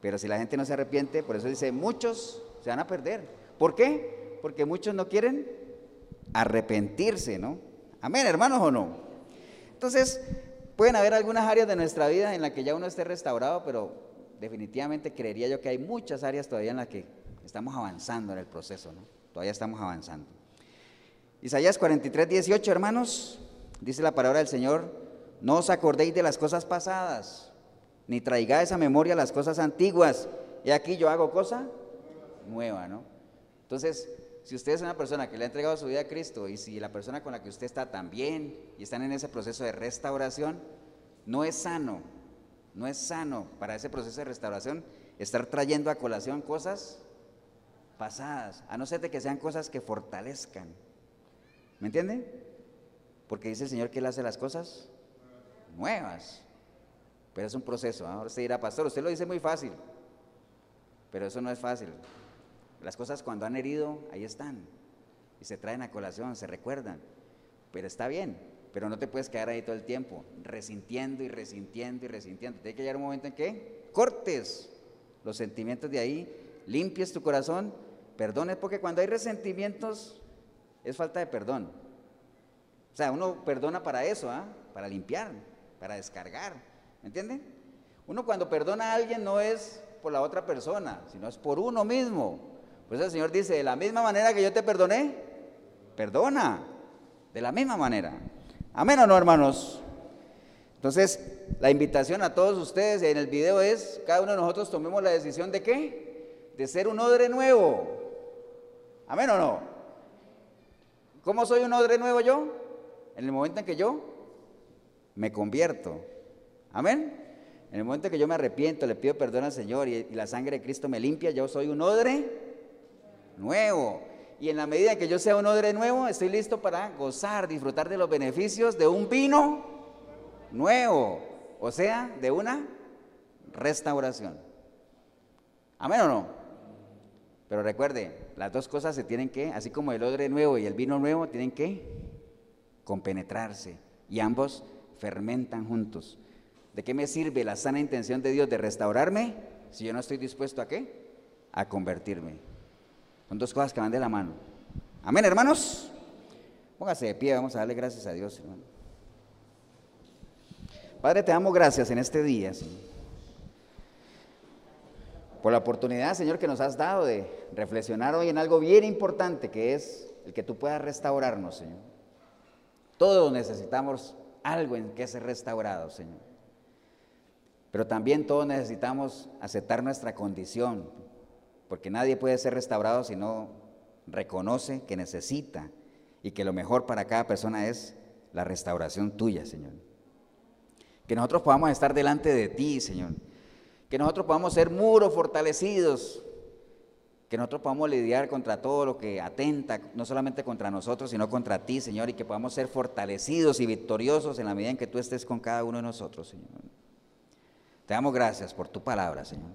Pero si la gente no se arrepiente, por eso dice, muchos se van a perder. ¿Por qué? Porque muchos no quieren arrepentirse, ¿no? Amén, hermanos o no. Entonces, pueden haber algunas áreas de nuestra vida en las que ya uno esté restaurado, pero definitivamente creería yo que hay muchas áreas todavía en las que estamos avanzando en el proceso, ¿no? Todavía estamos avanzando. Isaías 43, 18, hermanos, dice la palabra del Señor, no os acordéis de las cosas pasadas, ni traigáis a memoria las cosas antiguas. Y aquí yo hago cosa nueva, ¿no? Entonces, si usted es una persona que le ha entregado su vida a Cristo y si la persona con la que usted está también y están en ese proceso de restauración, no es sano no es sano para ese proceso de restauración estar trayendo a colación cosas pasadas, a no ser de que sean cosas que fortalezcan. ¿Me entienden? Porque dice el Señor que Él hace las cosas nuevas. Pero es un proceso. ¿ah? Ahora usted dirá, pastor, usted lo dice muy fácil. Pero eso no es fácil. Las cosas cuando han herido, ahí están. Y se traen a colación, se recuerdan. Pero está bien. Pero no te puedes quedar ahí todo el tiempo, resintiendo y resintiendo y resintiendo. Tiene que llegar un momento en que cortes los sentimientos de ahí, limpies tu corazón, perdones, porque cuando hay resentimientos es falta de perdón. O sea, uno perdona para eso, ¿ah? para limpiar, para descargar. ¿Me entienden? Uno cuando perdona a alguien no es por la otra persona, sino es por uno mismo. Por eso el Señor dice, de la misma manera que yo te perdoné, perdona. De la misma manera. Amén o no, hermanos. Entonces, la invitación a todos ustedes en el video es, cada uno de nosotros tomemos la decisión de qué? De ser un odre nuevo. Amén o no. ¿Cómo soy un odre nuevo yo? En el momento en que yo me convierto. Amén. En el momento en que yo me arrepiento, le pido perdón al Señor y, y la sangre de Cristo me limpia, yo soy un odre nuevo y en la medida que yo sea un odre nuevo, estoy listo para gozar, disfrutar de los beneficios de un vino nuevo, o sea, de una restauración. Amén o no. Pero recuerde, las dos cosas se tienen que, así como el odre nuevo y el vino nuevo, tienen que compenetrarse y ambos fermentan juntos. ¿De qué me sirve la sana intención de Dios de restaurarme si yo no estoy dispuesto a qué? A convertirme. Son dos cosas que van de la mano. Amén, hermanos. Póngase de pie, vamos a darle gracias a Dios, hermano. Padre, te damos gracias en este día, Señor. Por la oportunidad, Señor, que nos has dado de reflexionar hoy en algo bien importante, que es el que tú puedas restaurarnos, Señor. Todos necesitamos algo en que ser restaurado, Señor. Pero también todos necesitamos aceptar nuestra condición, porque nadie puede ser restaurado si no reconoce que necesita y que lo mejor para cada persona es la restauración tuya, Señor. Que nosotros podamos estar delante de ti, Señor. Que nosotros podamos ser muros fortalecidos. Que nosotros podamos lidiar contra todo lo que atenta, no solamente contra nosotros, sino contra ti, Señor. Y que podamos ser fortalecidos y victoriosos en la medida en que tú estés con cada uno de nosotros, Señor. Te damos gracias por tu palabra, Señor.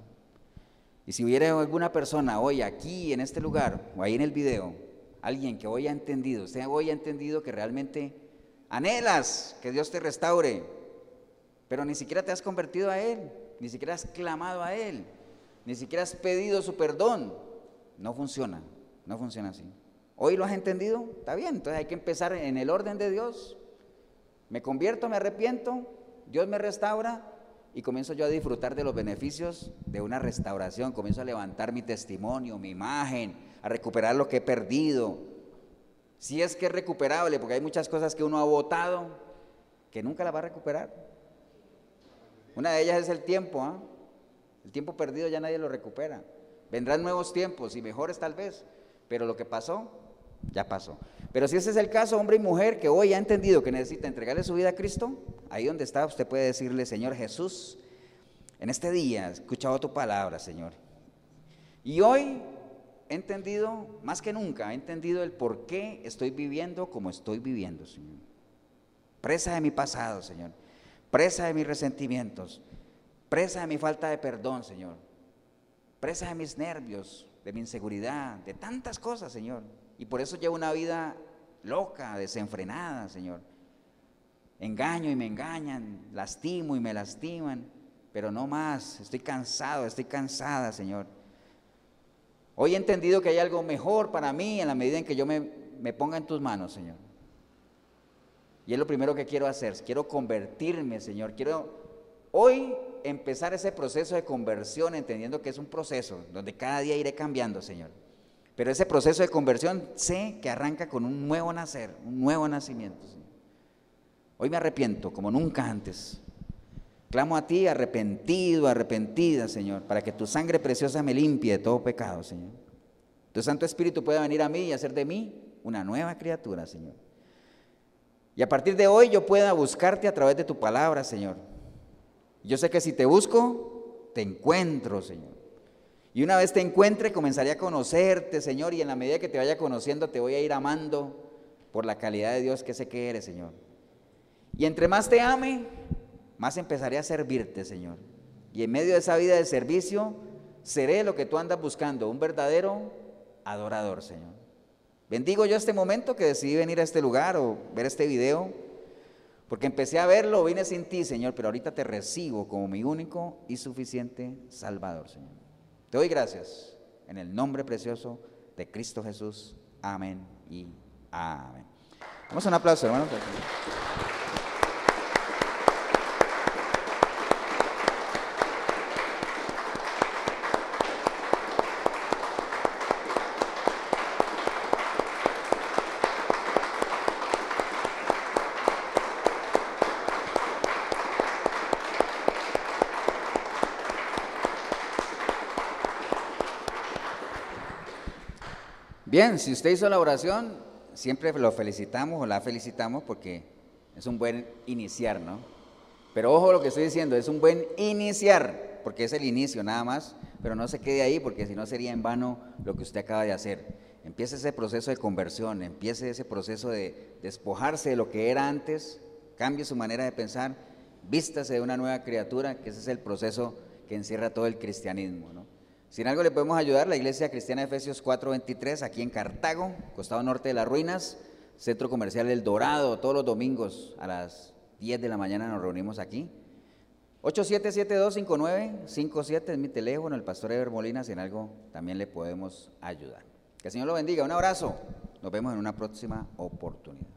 Y si hubiera alguna persona hoy aquí en este lugar o ahí en el video, alguien que hoy ha entendido, usted hoy ha entendido que realmente anhelas que Dios te restaure, pero ni siquiera te has convertido a Él, ni siquiera has clamado a Él, ni siquiera has pedido su perdón, no funciona, no funciona así. ¿Hoy lo has entendido? Está bien, entonces hay que empezar en el orden de Dios. Me convierto, me arrepiento, Dios me restaura y comienzo yo a disfrutar de los beneficios de una restauración. Comienzo a levantar mi testimonio, mi imagen, a recuperar lo que he perdido. Si es que es recuperable, porque hay muchas cosas que uno ha votado que nunca las va a recuperar. Una de ellas es el tiempo. ¿ah? El tiempo perdido ya nadie lo recupera. Vendrán nuevos tiempos y mejores tal vez, pero lo que pasó ya pasó. Pero si ese es el caso, hombre y mujer, que hoy ha entendido que necesita entregarle su vida a Cristo, ahí donde está usted puede decirle, Señor Jesús, en este día he escuchado tu palabra, Señor. Y hoy he entendido, más que nunca, he entendido el por qué estoy viviendo como estoy viviendo, Señor. Presa de mi pasado, Señor. Presa de mis resentimientos. Presa de mi falta de perdón, Señor. Presa de mis nervios, de mi inseguridad, de tantas cosas, Señor. Y por eso llevo una vida loca, desenfrenada, Señor. Engaño y me engañan, lastimo y me lastiman, pero no más. Estoy cansado, estoy cansada, Señor. Hoy he entendido que hay algo mejor para mí en la medida en que yo me, me ponga en tus manos, Señor. Y es lo primero que quiero hacer. Quiero convertirme, Señor. Quiero hoy empezar ese proceso de conversión, entendiendo que es un proceso donde cada día iré cambiando, Señor. Pero ese proceso de conversión sé que arranca con un nuevo nacer, un nuevo nacimiento. Hoy me arrepiento como nunca antes. Clamo a ti arrepentido, arrepentida, Señor, para que tu sangre preciosa me limpie de todo pecado, Señor. Tu Santo Espíritu pueda venir a mí y hacer de mí una nueva criatura, Señor. Y a partir de hoy yo pueda buscarte a través de tu palabra, Señor. Yo sé que si te busco, te encuentro, Señor. Y una vez te encuentre, comenzaré a conocerte, Señor, y en la medida que te vaya conociendo, te voy a ir amando por la calidad de Dios que sé que eres, Señor. Y entre más te ame, más empezaré a servirte, Señor. Y en medio de esa vida de servicio, seré lo que tú andas buscando, un verdadero adorador, Señor. Bendigo yo este momento que decidí venir a este lugar o ver este video, porque empecé a verlo, vine sin ti, Señor, pero ahorita te recibo como mi único y suficiente Salvador, Señor. Te doy gracias en el nombre precioso de Cristo Jesús. Amén y amén. Vamos un aplauso, hermano. Bien, si usted hizo la oración, siempre lo felicitamos o la felicitamos porque es un buen iniciar, ¿no? Pero ojo lo que estoy diciendo, es un buen iniciar, porque es el inicio nada más, pero no se quede ahí porque si no sería en vano lo que usted acaba de hacer. Empiece ese proceso de conversión, empiece ese proceso de despojarse de lo que era antes, cambie su manera de pensar, vístase de una nueva criatura, que ese es el proceso que encierra todo el cristianismo, ¿no? Si en algo le podemos ayudar, la Iglesia Cristiana Efesios 4:23, aquí en Cartago, costado norte de las ruinas, Centro Comercial El Dorado, todos los domingos a las 10 de la mañana nos reunimos aquí. 87725957 es mi teléfono, el pastor Eber Molina, si en algo también le podemos ayudar. Que el Señor lo bendiga, un abrazo, nos vemos en una próxima oportunidad.